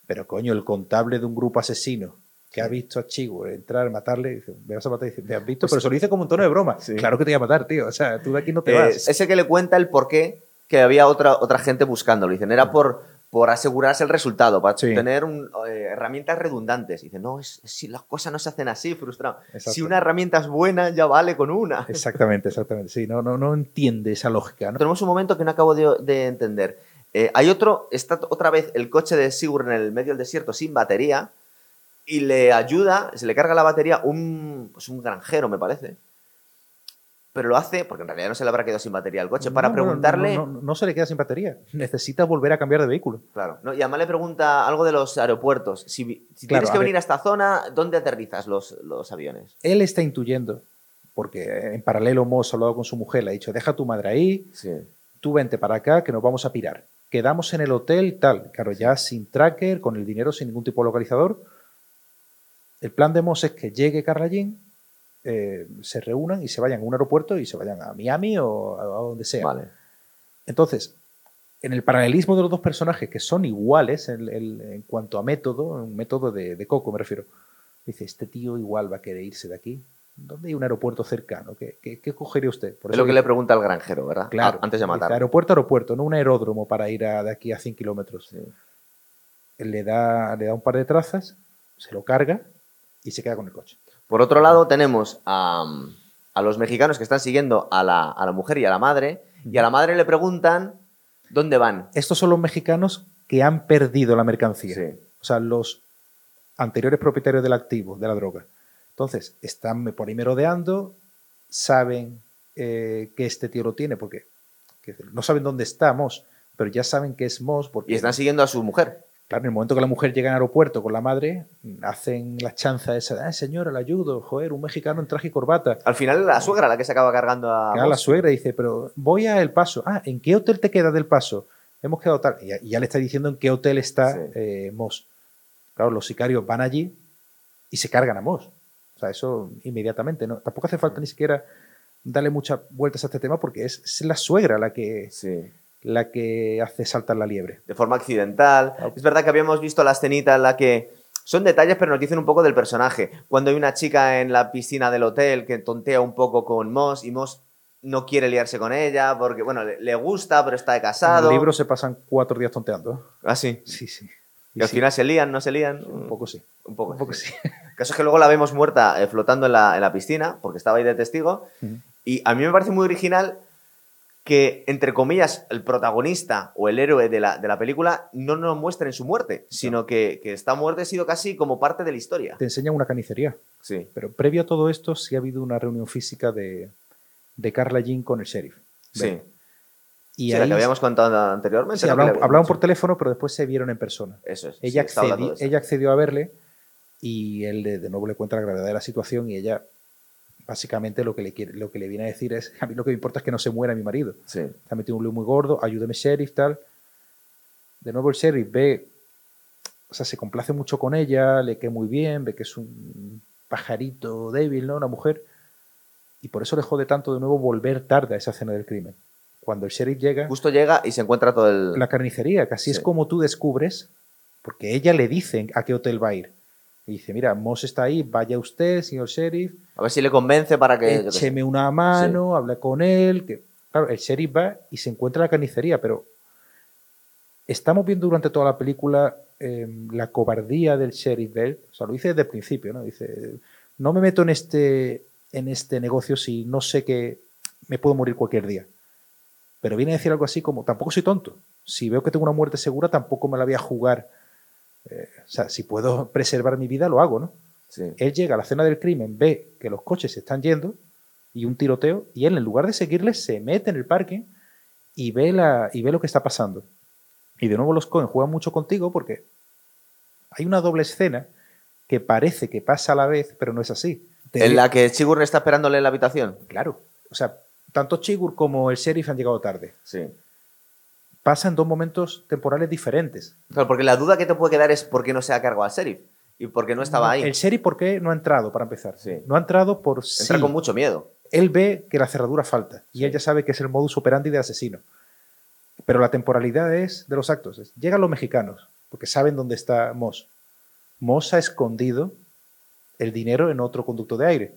Pero coño, el contable de un grupo asesino que ha visto a Chigo entrar, matarle, dice, me vas a matar, dice, me has visto, pero se lo dice como un tono de broma. Pues Sí. Claro que te voy a matar, tío. O sea, tú de aquí no te Eh, vas. ese que le cuenta el por qué que había otra, otra gente buscándolo. Dicen, era por, por asegurarse el resultado, para Sí. tener un, eh, herramientas redundantes. Dicen, no, es, es- si las cosas no se hacen así, frustrado. Exacto. Si una herramienta es buena, ya vale con una. Exactamente, exactamente. Sí, no, no, no entiende esa lógica, ¿no? Tenemos un momento que no acabo de, de entender. Eh, hay otro, está otra vez el coche de Sigur en el medio del desierto sin batería y le ayuda, se le carga la batería un, pues un granjero, me parece. Pero lo hace, porque en realidad no se le habrá quedado sin batería al coche, para No, preguntarle... No, no- no se le queda sin batería. Necesita volver a cambiar de vehículo. Claro, ¿no? y además le pregunta algo de los aeropuertos. Si, vi- si Claro, tienes que venir a esta zona, ¿dónde aterrizas los, los aviones? Él está intuyendo, porque en paralelo Moss ha hablado con su mujer, le ha dicho, deja a tu madre ahí, Sí. tú vente para acá, que nos vamos a pirar. Quedamos en el hotel, tal. Claro, ya sin tracker, con el dinero, sin ningún tipo de localizador. El plan de Moss es que llegue Carla Jean, eh, se reúnan y se vayan a un aeropuerto y se vayan a Miami o a, donde sea. Vale. Entonces, en el paralelismo de los dos personajes, que son iguales en, en- en cuanto a método, un método de, de Coco me refiero, dice, este tío igual va a querer irse de aquí. ¿Dónde hay un aeropuerto cercano? ¿Qué, qué- qué cogería usted? Por Es eso lo que le pregunta al granjero, ¿verdad? Claro. Antes de dice, matar. aeropuerto, aeropuerto, no un aeródromo para ir a- de aquí a 100 kilómetros. Le da, le da un par de trazas, se lo carga y se queda con el coche. Por otro lado, tenemos a, a los mexicanos que están siguiendo a la, a la mujer y a la madre, y a la madre le preguntan dónde van. Estos son los mexicanos que han perdido la mercancía. Sí. O sea, los anteriores propietarios del activo, de la droga. Entonces, están por ahí merodeando, saben eh, que este tío lo tiene, porque que no saben dónde está Moss, pero ya saben que es Moss, porque Y están siguiendo a su mujer. Claro, en el momento que la mujer llega al aeropuerto con la madre, hacen la chanza esa, ah, señora, le ayudo, joder, un mexicano en traje y corbata. Al final la suegra la que se acaba cargando a... La suegra dice, pero voy a El Paso. Ah, ¿en qué hotel te queda del Paso? Hemos quedado tal. Y ya, y ya le está diciendo en qué hotel está Sí. eh, Moss. Claro, los sicarios van allí y se cargan a Moss. O sea, eso inmediatamente. ¿no? Tampoco hace falta ni siquiera darle muchas vueltas a este tema porque es, es la suegra la que, Sí. La que hace saltar la liebre. de forma accidental. Ah. Es verdad que habíamos visto la escenita en la que son detalles, pero nos dicen un poco del personaje. Cuando hay una chica en la piscina del hotel que tontea un poco con Moss y Moss no quiere liarse con ella porque, bueno, le, gusta, pero está de En casado. el libro se pasan cuatro días tonteando. Ah, sí. Sí, sí. Y al sí, final se lían, no se lían. un poco sí. Un poco, Un poco sí. El caso es que luego la vemos muerta eh, flotando en la, en la piscina, porque estaba ahí de testigo. Y a mí me parece muy original que, entre comillas, el protagonista o el héroe de la, de la película no nos muestren su muerte, sino que, que esta muerte ha sido casi como parte de la historia. Te enseñan una carnicería. Sí. Pero previo a todo esto sí ha habido una reunión física de, de Carla Jean con el sheriff. Sí. Y Sí, la ahí que habíamos contado anteriormente. sí, hablaban, por teléfono, pero después se vieron en persona. Eso es. Ella, sí, estaba hablando accedi- de eso. ella accedió a verle y él de, de nuevo le cuenta la gravedad de la situación y ella básicamente lo que le quiere, lo que le viene a decir es a mí lo que me importa es que no se muera mi marido. Sí. Se ha metido un lío muy gordo, ayúdeme sheriff, tal. De nuevo el sheriff ve, o sea, se complace mucho con ella, le queda muy bien, ve que es un pajarito débil, ¿no? Una mujer. Y por eso le jode tanto de nuevo volver tarde a esa escena del crimen. Cuando el sheriff llega, Justo llega y se encuentra todo el. la carnicería, que así es Sí. como tú descubres, porque ella le dice a qué hotel va a ir. Y dice, mira, Moss está ahí, vaya usted, señor sheriff, A ver si le convence para que. écheme una mano, habla con él. Que... Claro, el sheriff va y se encuentra en la carnicería, pero estamos viendo durante toda la película eh, la cobardía del sheriff Bell. O sea, lo dice desde el principio, ¿no? Dice, no me meto en este, en este negocio si no sé que me puedo morir cualquier día. pero viene a decir algo así como, tampoco soy tonto. Si veo que tengo una muerte segura, tampoco me la voy a jugar. Eh, o sea, si puedo preservar mi vida, lo hago, ¿no? Sí. Él llega a la escena del crimen, ve que los coches se están yendo y un tiroteo, y él, en lugar de seguirles, se mete en el parque y ve, la, y ve lo que está pasando. Y de nuevo los Cohen juegan mucho contigo porque hay una doble escena que parece que pasa a la vez, pero no es así. Te En la que Sigurd está esperándole en la habitación. Claro. O sea, tanto Chigur como el sheriff han llegado tarde. Sí. Pasan dos momentos temporales diferentes. Claro, porque la duda que te puede quedar es por qué no se ha cargado al sheriff y por qué no estaba ahí. El sheriff, ¿por qué no ha entrado, para empezar? Sí. No ha entrado por Entra sí. con mucho miedo. Él ve que la cerradura falta y él ya sabe que es el modus operandi de asesino. Pero la temporalidad es de los actos. Es- Llegan los mexicanos, porque saben dónde está Moss. Moss ha escondido el dinero en otro conducto de aire.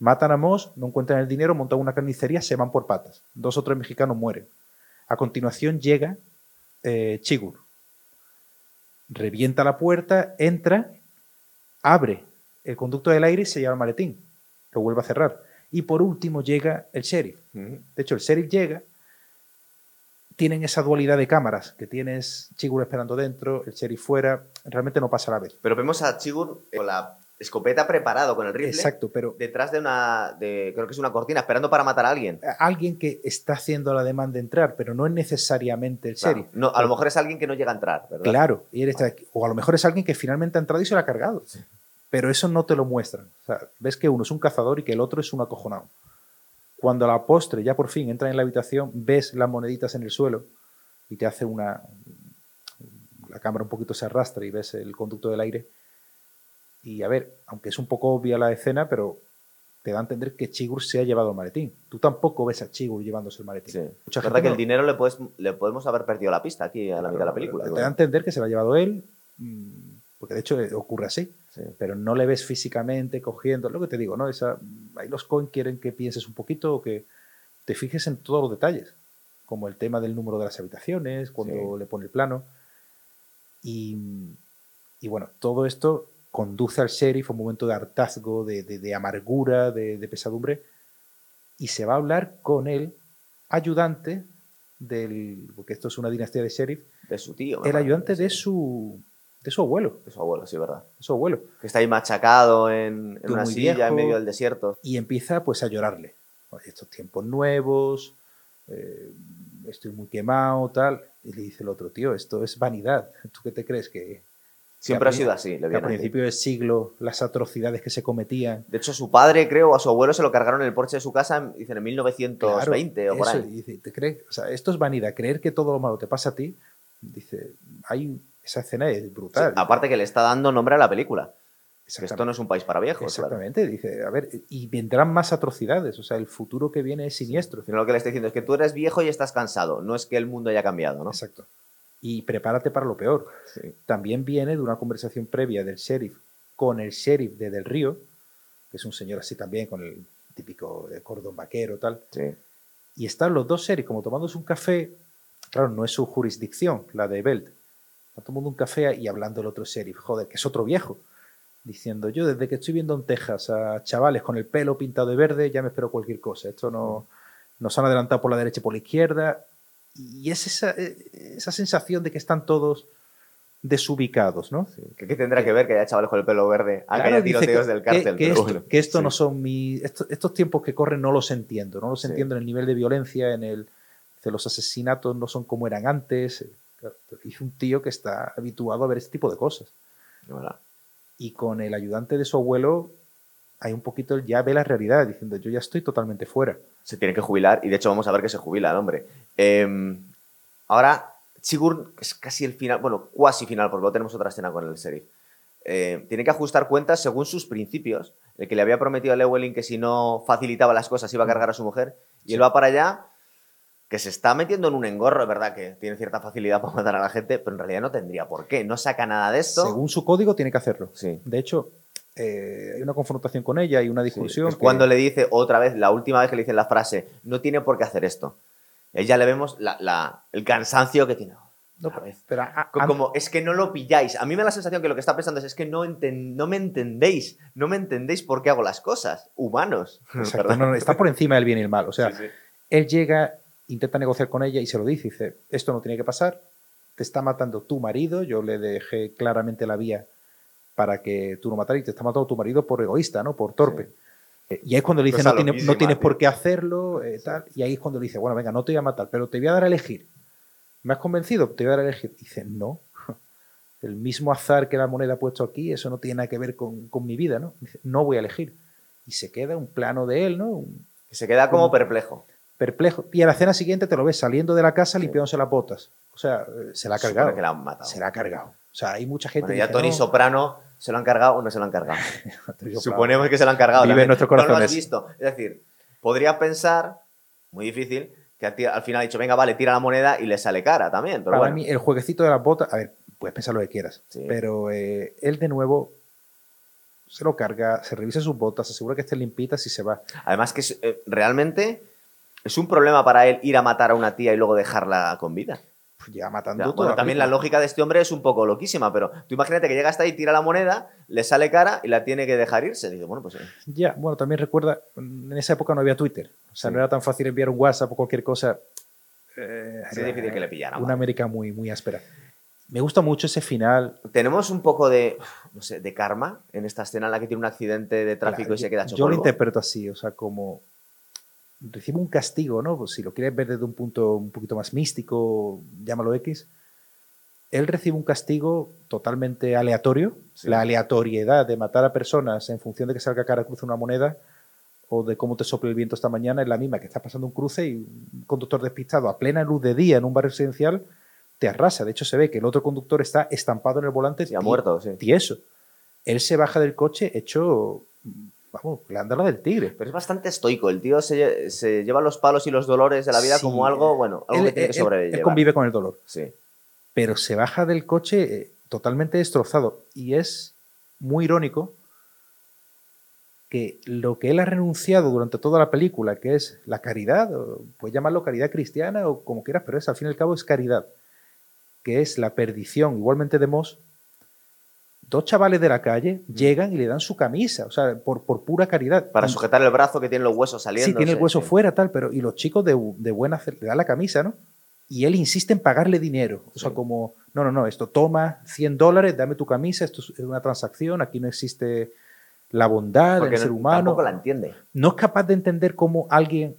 Matan a Moss, no encuentran el dinero, montan una carnicería, se van por patas. Dos o tres mexicanos mueren. A continuación llega eh, Chigur. Revienta la puerta, entra, abre el conducto del aire y se lleva el maletín. Lo vuelve a cerrar. Y por último llega el sheriff. De hecho, el sheriff llega, tienen esa dualidad de cámaras, que tienes Chigur esperando dentro, el sheriff fuera, realmente no pasa a la vez. Pero vemos a Sigurd con la escopeta preparado con el rifle. Exacto, pero Detrás de una. De, creo que es una cortina, esperando para matar a alguien. alguien que está haciendo la demanda de entrar, pero no es necesariamente el Claro. sheriff. No, a lo mejor es alguien que no llega a entrar, ¿verdad? Claro, y o a lo mejor es alguien que finalmente ha entrado y se lo ha cargado. Pero eso no te lo muestran. O sea, ves que uno es un cazador y que el otro es un acojonado. Cuando a la postre ya por fin entra en la habitación, ves las moneditas en el suelo y te hace una... La cámara un poquito se arrastra y ves el conducto del aire. Y a ver, aunque es un poco obvia la escena, pero te da a entender que Chigur se ha llevado el maletín. Tú tampoco ves a Chigur llevándose el maletín. Sí. Mucha verdad gente que el dinero le, puedes, le podemos haber perdido la pista aquí a la mitad de la película. Te da a entender que se lo ha llevado él, mm, porque de hecho eh, ocurre así, Sí. pero no le ves físicamente cogiendo, lo que te digo, ¿no? Esa, ahí los Cohen quieren que pienses un poquito o que te fijes en todos los detalles, como el tema del número de las habitaciones, cuando Sí. le pone el plano. Y, y bueno, todo esto conduce al sheriff a un momento de hartazgo, de, de- de amargura, de, de pesadumbre, y se va a hablar con el ayudante del, porque esto es una dinastía de sheriff, De su tío. el ayudante de su, de su abuelo, De su abuelo, sí, verdad. de su abuelo. Que está ahí machacado en, en una silla viejo. en medio del desierto. Y empieza pues a llorarle. Estos tiempos nuevos, eh, estoy muy quemado, tal. Y le dice el otro, tío, esto es vanidad. ¿Tú qué te crees? Que, Siempre ha sido así. A viene a decir. principio del siglo las atrocidades que se cometían. De hecho, su padre, creo, o a su abuelo se lo cargaron en el porche de su casa, en- dicen, en 1920 Claro, o por eso, ahí. dice, ¿te crees? O sea, esto es vanidad. Creer que todo lo malo te pasa a ti. Dice, hay esa escena es Sí, brutal. aparte que le está dando nombre a la película. Que esto no es un país para viejos. claro. Exactamente, dice, a ver, y vendrán más atrocidades, o sea, el futuro que viene es siniestro. Lo que le está diciendo es que tú eres viejo y estás cansado. No es que el mundo haya cambiado, ¿no? Exacto. Y prepárate para lo peor. Sí. También viene de una conversación previa del sheriff con el sheriff de Del Río, que es un señor así también, con el típico de cordón vaquero, tal. Sí. Y están los dos sheriffs como tomándose un café. Claro, no es su jurisdicción, la de Belt. Está tomando un café y hablando el otro sheriff, joder, que es otro viejo. Diciendo, yo desde que estoy viendo en Texas a chavales con el pelo pintado de verde, ya me espero cualquier cosa. Esto no. Nos han adelantado por la derecha y por la izquierda. Y es esa, eh, esa sensación de que están todos desubicados, ¿no? ¿Qué, qué tendrá que ver que haya chavales con el pelo verde a que Claro, haya dice tiroteos que- del que- cárcel? Que, esto, bueno. que esto Sí. no son mi. Estos, estos tiempos que corren no los entiendo, no los Sí. entiendo en el nivel de violencia, en el. los asesinatos no son como eran antes. eh, Es un tío que está habituado a ver este tipo de cosas. Y con el ayudante de su abuelo, hay un poquito, ya ve la realidad, diciendo, yo ya estoy totalmente fuera. Se tiene que jubilar y de hecho vamos a ver que se jubila el hombre. Eh, ahora, Sigurd, es casi el final, bueno, cuasi final, porque luego tenemos otra escena con el sheriff. Eh, tiene que ajustar cuentas según sus principios. El que le había prometido a Llewellyn que si no facilitaba las cosas iba a cargar a su mujer. Y él va para allá, que se está metiendo en un engorro, es verdad que tiene cierta facilidad para matar a la gente, pero en realidad no tendría por qué. No saca nada de esto. Según su código, tiene que hacerlo. Sí. De hecho, eh, hay una confrontación con ella, hay una Sí, discusión. es que- cuando le dice otra vez, la última vez que le dice la frase, no tiene por qué hacer esto. Ella le vemos la- la- el cansancio que tiene. No, pero a- a- Como, es que no lo pilláis. A mí me da la sensación que lo que está pensando es, es que no, enten- no me entendéis. No me entendéis por qué hago las cosas. Humanos. No, no, está por encima del bien y el mal. O sea, Sí, sí. él llega intenta negociar con ella y se lo dice. Dice, esto no tiene que pasar, te está matando tu marido, yo le dejé claramente la vía para que tú no mataras y te está matando tu marido por egoísta, ¿no? Por torpe. Eh, Y ahí es cuando le dice, no, tiene- no tienes por qué hacerlo, eh, tal. Y ahí es cuando le dice, bueno, venga, no te voy a matar, pero te voy a dar a elegir. ¿Me has convencido? Te voy a dar a elegir. Dice, no. El mismo azar que la moneda ha puesto aquí, eso no tiene nada que ver con, con mi vida, ¿no? Dice, no voy a elegir. Y se queda un plano de él, ¿no? Un Que se queda como perplejo. perplejo. Y a la cena siguiente te lo ves saliendo de la casa limpiándose las botas. O sea, eh, se la ha cargado. que la han matado. Se la ha cargado. O sea, hay mucha gente Bueno, que ya dice, Tony "No, Soprano, ¿se lo han cargado o no se lo han cargado? Tony Soprano". Suponemos que se lo han cargado. Vive en nuestros No lo has corazones. visto. Es decir, podría pensar, muy difícil, que al final ha dicho, venga, vale, tira la moneda y le sale cara también. Pero Para bueno, mí, el jueguecito de las botas, a ver, puedes pensar lo que quieras, Sí. pero eh, él de nuevo se lo carga, se revisa sus botas, se asegura que estén limpitas y se va. además que es, eh, realmente es un problema para él ir a matar a una tía y luego dejarla con vida. Ya matando Ya, toda bueno, la también la lógica de este hombre es un poco loquísima, pero tú imagínate que llega hasta ahí, tira la moneda, le sale cara y la tiene que dejar irse. Dice, bueno, pues eh, Ya, bueno, también recuerda, en esa época no había Twitter, o sea, Sí. no era tan fácil enviar un WhatsApp o cualquier cosa. Eh, es difícil que le pillaran. Una vale. América muy, muy áspera. Me gusta mucho ese final. Tenemos un poco de, no sé, de karma en esta escena en la que tiene un accidente de tráfico y se queda hecho Yo lo interpreto así, o sea, como recibe un castigo, ¿no? Pues si lo quieres ver desde un punto un poquito más místico, llámalo X, él recibe un castigo totalmente aleatorio, Sí. la aleatoriedad de matar a personas en función de que salga cara cruz una moneda o de cómo te sople el viento esta mañana es la misma que estás pasando un cruce y un conductor despistado a plena luz de día en un barrio residencial te arrasa. De hecho, se ve que el otro conductor está estampado en el volante Sí, ha muerto, sí. tieso. Él se baja del coche hecho, vamos, le anda la del tigre. Pero es bastante estoico. El tío se, lle- se lleva los palos y los dolores de la vida Sí. como algo, bueno, algo Él, que tiene que sobrellevar. él convive con el dolor, Sí. pero se baja del coche eh, totalmente destrozado. Y es muy irónico que lo que él ha renunciado durante toda la película, que es la caridad, puedes llamarlo caridad cristiana o como quieras, pero es al fin y al cabo es caridad, que es la perdición igualmente de Moss. Dos chavales de la calle llegan y le dan su camisa, o sea, por, por pura caridad. Para sujetar el brazo que tiene los huesos saliendo. Sí, tiene el hueso fuera, tal, pero y los chicos de, de buena le dan la camisa, ¿no? Y él insiste en pagarle dinero. O sea, Sí. como, no, no, no, esto toma 100 dólares, dame tu camisa, esto es una transacción, aquí no existe la bondad Porque del ser no- humano. tampoco la entiende. No es capaz de entender cómo alguien,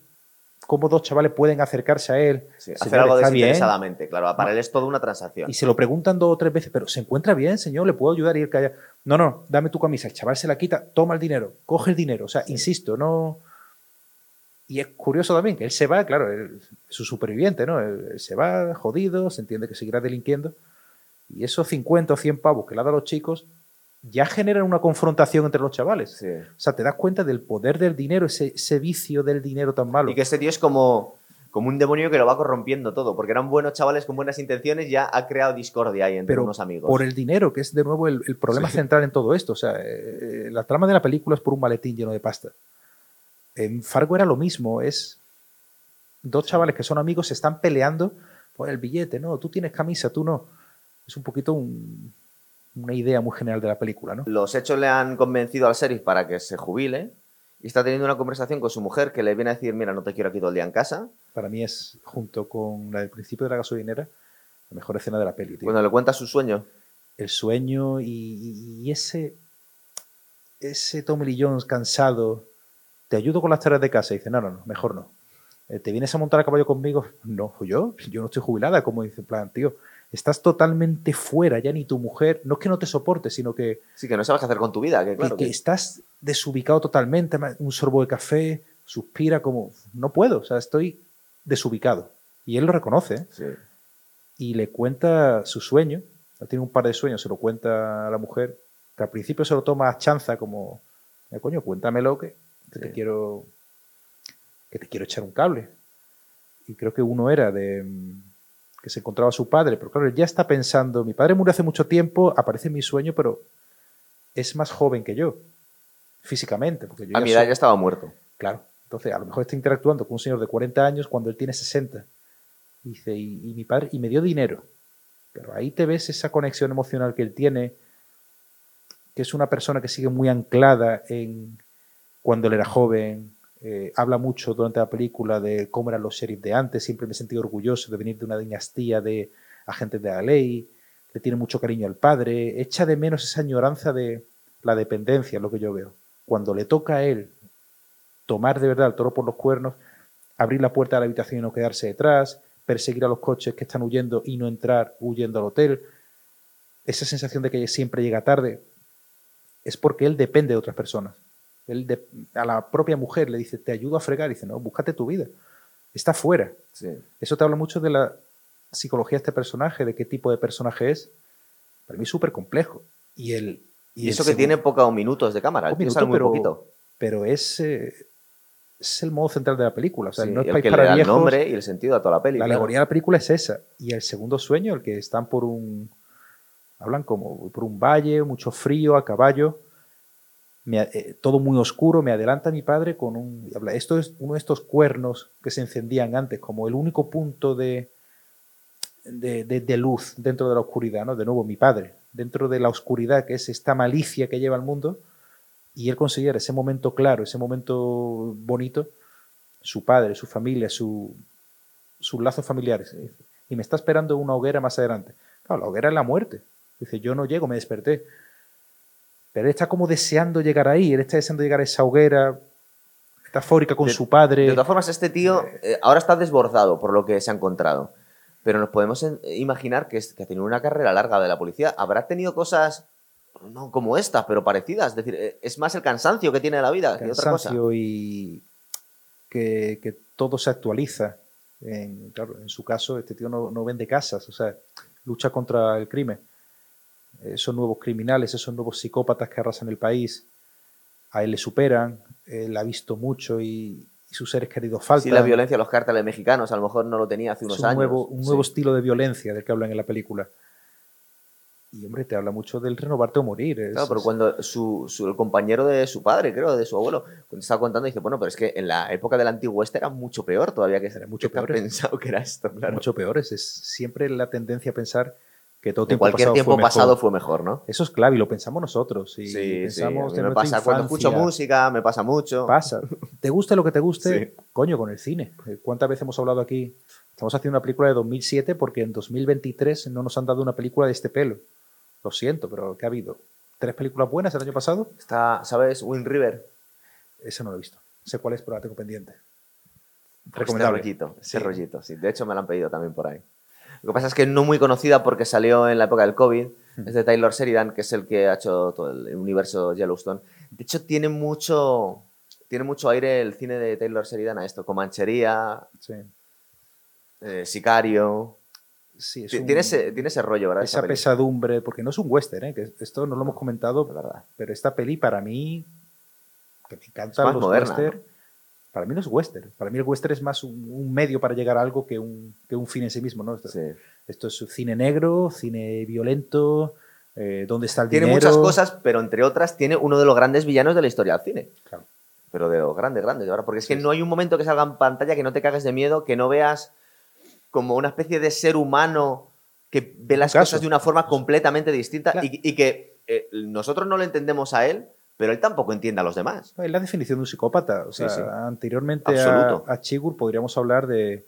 cómo dos chavales pueden acercarse a él. Sí, Señor, hacer algo está bien. desinteresadamente, claro. Para él es toda una transacción. Y se lo preguntan dos o tres veces, pero ¿se encuentra bien, señor? ¿Le puedo ayudar? Y él calla. No, no, dame tu camisa. El chaval se la quita, toma el dinero, coge el dinero. O sea, insisto, no. Y es curioso también que él se va, claro, él es un superviviente, ¿no? Él, él se va jodido, se entiende que seguirá delinquiendo. Y esos 50 o 100 pavos que le ha dado a los chicos ya generan una confrontación entre los chavales. Sí. O sea, te das cuenta del poder del dinero, ese, ese vicio del dinero tan malo. Y que este tío es como, como un demonio que lo va corrompiendo todo, porque eran buenos chavales con buenas intenciones, ya ha creado discordia ahí entre pero unos amigos. por el dinero, que es de nuevo el, el problema Sí. central en todo esto. O sea, eh, la trama de la película es por un maletín lleno de pasta. En Fargo era lo mismo, es dos chavales que son amigos se están peleando por el billete, no, tú tienes camisa, tú no. Es un poquito un- una idea muy general de la película, ¿no? Los hechos le han convencido al sheriff para que se jubile y está teniendo una conversación con su mujer que le viene a decir, mira, no te quiero aquí todo el día en casa. Para mí es, junto con la del principio de la gasolinera, la mejor escena de la peli. tío. Cuando le cuenta su sueño, el sueño y, ese ese Tommy Lee Jones cansado te ayudo con las tareas de casa y dice no no no mejor no Eh, te vienes a montar a caballo conmigo no yo yo no estoy jubilada como dice en plan tío estás totalmente fuera ya ni tu mujer no es que no te soporte sino que, sí que no sabes qué hacer con tu vida, que claro. que que- estás desubicado totalmente un sorbo de café suspira como no puedo o sea estoy desubicado y él lo reconoce ¿eh? sí. y le cuenta su sueño. Tiene un par de sueños, se lo cuenta a la mujer, que al principio se lo toma a chanza como, "Eh, coño, cuéntamelo que, que te quiero que te quiero echar un cable. Y creo que uno era de mm, que se encontraba su padre, pero claro, él ya está pensando, mi padre murió hace mucho tiempo, aparece en mi sueño, pero es más joven que yo, físicamente. Porque yo A ya mi edad soy- ya estaba muerto. Claro. Entonces, a lo mejor está interactuando con un señor de 40 años cuando él tiene 60. Y dice, y, y mi padre, y me dio dinero. Pero ahí te ves esa conexión emocional que él tiene, que es una persona que sigue muy anclada en cuando él era joven, Eh, habla mucho durante la película de cómo eran los sheriff de antes. Siempre me he sentido orgulloso de venir de una dinastía de agentes de la ley. Le tiene mucho cariño al padre. Echa de menos esa añoranza de la dependencia, lo que yo veo. Cuando le toca a él tomar de verdad el toro por los cuernos, abrir la puerta de la habitación y no quedarse detrás, perseguir a los coches que están huyendo y no entrar huyendo al hotel, esa sensación de que siempre llega tarde, es porque él depende de otras personas. Él a la propia mujer le dice, te ayudo a fregar, y dice, no, búscate tu vida, está fuera. Eso te habla mucho de la psicología de este personaje, de qué tipo de personaje es. Para mí es súper complejo. Y, el, y, eso que tiene pocos minutos de cámara, muy pero, poquito. Pero es, eh, es el modo central de la película. O sea, no es el que le da el nombre y el sentido a toda la película. La alegoría de la película es esa. Y el segundo sueño, el que están por un. Hablan como por un valle, mucho frío, a caballo. Eh, todo muy oscuro, me adelanta mi padre con un... Esto es uno de estos cuernos que se encendían antes, como el único punto de, de, luz dentro de la oscuridad, ¿no? De nuevo, mi padre, dentro de la oscuridad que es esta malicia que lleva al mundo, y él consiguiera ese momento claro, ese momento bonito, su padre, su familia, su, sus lazos familiares. Y me está esperando una hoguera más adelante. Claro, la hoguera es la muerte. Dice, yo no llego, me desperté. Pero él está como deseando llegar ahí, él está deseando llegar a esa hoguera metafórica con su padre. De todas formas, este tío eh, ahora está desbordado por lo que se ha encontrado. Pero nos podemos imaginar que, que ha tenido una carrera larga de la policía. ¿Habrá tenido cosas no como esta, pero parecidas. Es decir, eh, es más el cansancio que tiene la vida que otra cosa. y que, todo se actualiza. En, claro, en su caso, este tío no, vende casas, o sea, lucha contra el crimen. Esos nuevos criminales, esos nuevos psicópatas que arrasan el país, a él le superan, él ha visto mucho y, sus seres queridos faltan. Sí, la violencia de los cárteles mexicanos a lo mejor no lo tenía hace unos años. Nuevo, un nuevo estilo de violencia del que hablan en la película. Y hombre, te habla mucho del renovarte o morir. claro, pero cuando su, el compañero de su padre, creo, de su abuelo, cuando estaba contando, dice, bueno, pero es que en la época del antiguo este era mucho peor todavía que era mucho peor. pensado que era esto, claro. Mucho peor. Es, siempre la tendencia a pensar que todo tiempo cualquier tiempo pasado fue mejor, ¿no? Eso es clave y lo pensamos nosotros. Y sí, pensamos sí. me pasa cuando escucho música, me pasa mucho. Pasa. Te guste lo que te guste, coño, con el cine. ¿Cuántas veces hemos hablado aquí? Estamos haciendo una película de 2007 porque en 2023 no nos han dado una película de este pelo. Lo siento, pero ¿qué ha habido? ¿Tres películas buenas el año pasado? Está, ¿sabes? Wind River. Ese no lo he visto. Sé cuál es, pero la tengo pendiente. Pues Recomendable. Ese rollito, ese rollito, sí. De hecho, me lo han pedido también por ahí. Lo que pasa es que no muy conocida porque salió en la época del COVID. Hmm. Es de Taylor Sheridan, que es el que ha hecho todo el universo Yellowstone. De hecho, tiene mucho, tiene mucho aire el cine de Taylor Sheridan a esto. Comanchería, sí. Eh, Sicario tiene, ese, rollo, ¿verdad? Esa, pesadumbre, porque no es un western, ¿eh? que esto no lo hemos comentado, ¿verdad? pero esta peli para mí, que me encanta los western, para mí no es western. Para mí el western es más un, medio para llegar a algo que un, que un fin en sí mismo. ¿no? Esto, esto es cine negro, cine violento, eh, ¿dónde está el tiene dinero? Tiene muchas cosas, pero entre otras tiene uno de los grandes villanos de la historia del cine. Claro. Pero de los grandes, grandes, ¿verdad? Porque es que no hay un momento que salga en pantalla que no te cagues de miedo, que no veas como una especie de ser humano que ve las cosas de una forma completamente distinta y, que eh, nosotros no lo entendemos a él, pero él tampoco entiende a los demás. Es la definición de un psicópata. O sea, anteriormente a, a, Chigur podríamos hablar de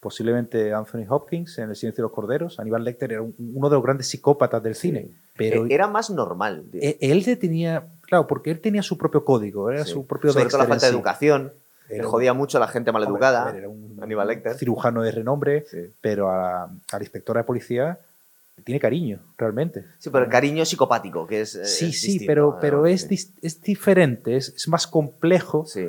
posiblemente Anthony Hopkins en El silencio de los corderos. Aníbal Lecter era uno de los grandes psicópatas del cine. Pero e, era más normal. E, él, tenía, claro, porque él tenía su propio código, era su propio Sobre todo la falta de educación. Él jodía mucho a la gente maleducada. Era un Aníbal Lecter. cirujano de renombre, pero a, la inspectora de policía tiene cariño, realmente. Sí, pero el cariño psicopático, que es. Eh, sí, sí, pero, pero es, es diferente, es, más complejo. Sí.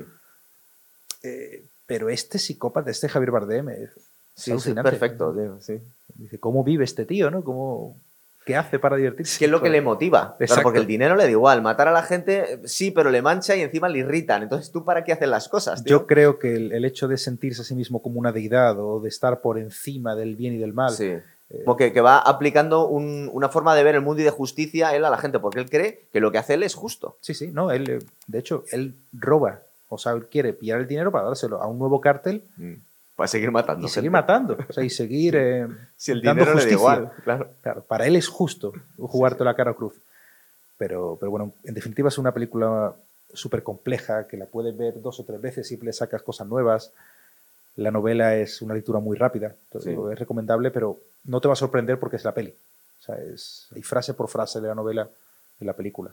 Eh, pero este psicópata, este Javier Bardem, es, sí, perfecto, sí. Dice, ¿cómo vive este tío, no? ¿Cómo, ¿Qué hace para divertirse? ¿Qué es lo que le motiva? Claro, porque el dinero le da igual. Matar a la gente, sí, pero le mancha y encima le irritan. Entonces, ¿tú para qué haces las cosas? Yo creo que el, hecho de sentirse a sí mismo como una deidad o de estar por encima del bien y del mal. Sí. Eh, como que, va aplicando una forma de ver el mundo y de justicia él a la gente, porque él cree que lo que hace él es justo. Sí, sí, no, él, eh, de hecho, él roba, o sea, él quiere pillar el dinero para dárselo a un nuevo cártel mm. Para seguir matando. Y seguir matando. O sea, y seguir. Eh, si el dinero le da igual, claro. Para él es justo jugarte la cara a cruz. Pero, pero bueno, en definitiva es una película súper compleja, que la puedes ver dos o tres veces, siempre le sacas cosas nuevas. La novela es una lectura muy rápida, Sí. es recomendable, pero no te va a sorprender porque es la peli. O sea, es, hay frase por frase de la novela en la película.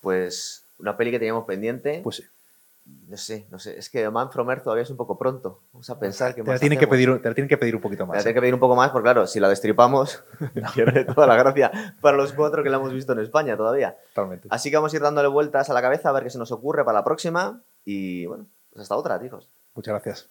Pues una peli que teníamos pendiente. Pues sí. no sé, no sé. Es que Man from Earth todavía es un poco pronto. Vamos a pensar que te, la más que pedir, te la tienen que pedir un poquito más. la ¿eh? tienen que pedir un poco más, porque claro, si la destripamos, pierde toda la gracia para los cuatro que la hemos visto en España todavía. Totalmente. Así que vamos a ir dándole vueltas a la cabeza a ver qué se nos ocurre para la próxima. Y bueno, pues hasta otra, chicos. Muchas gracias.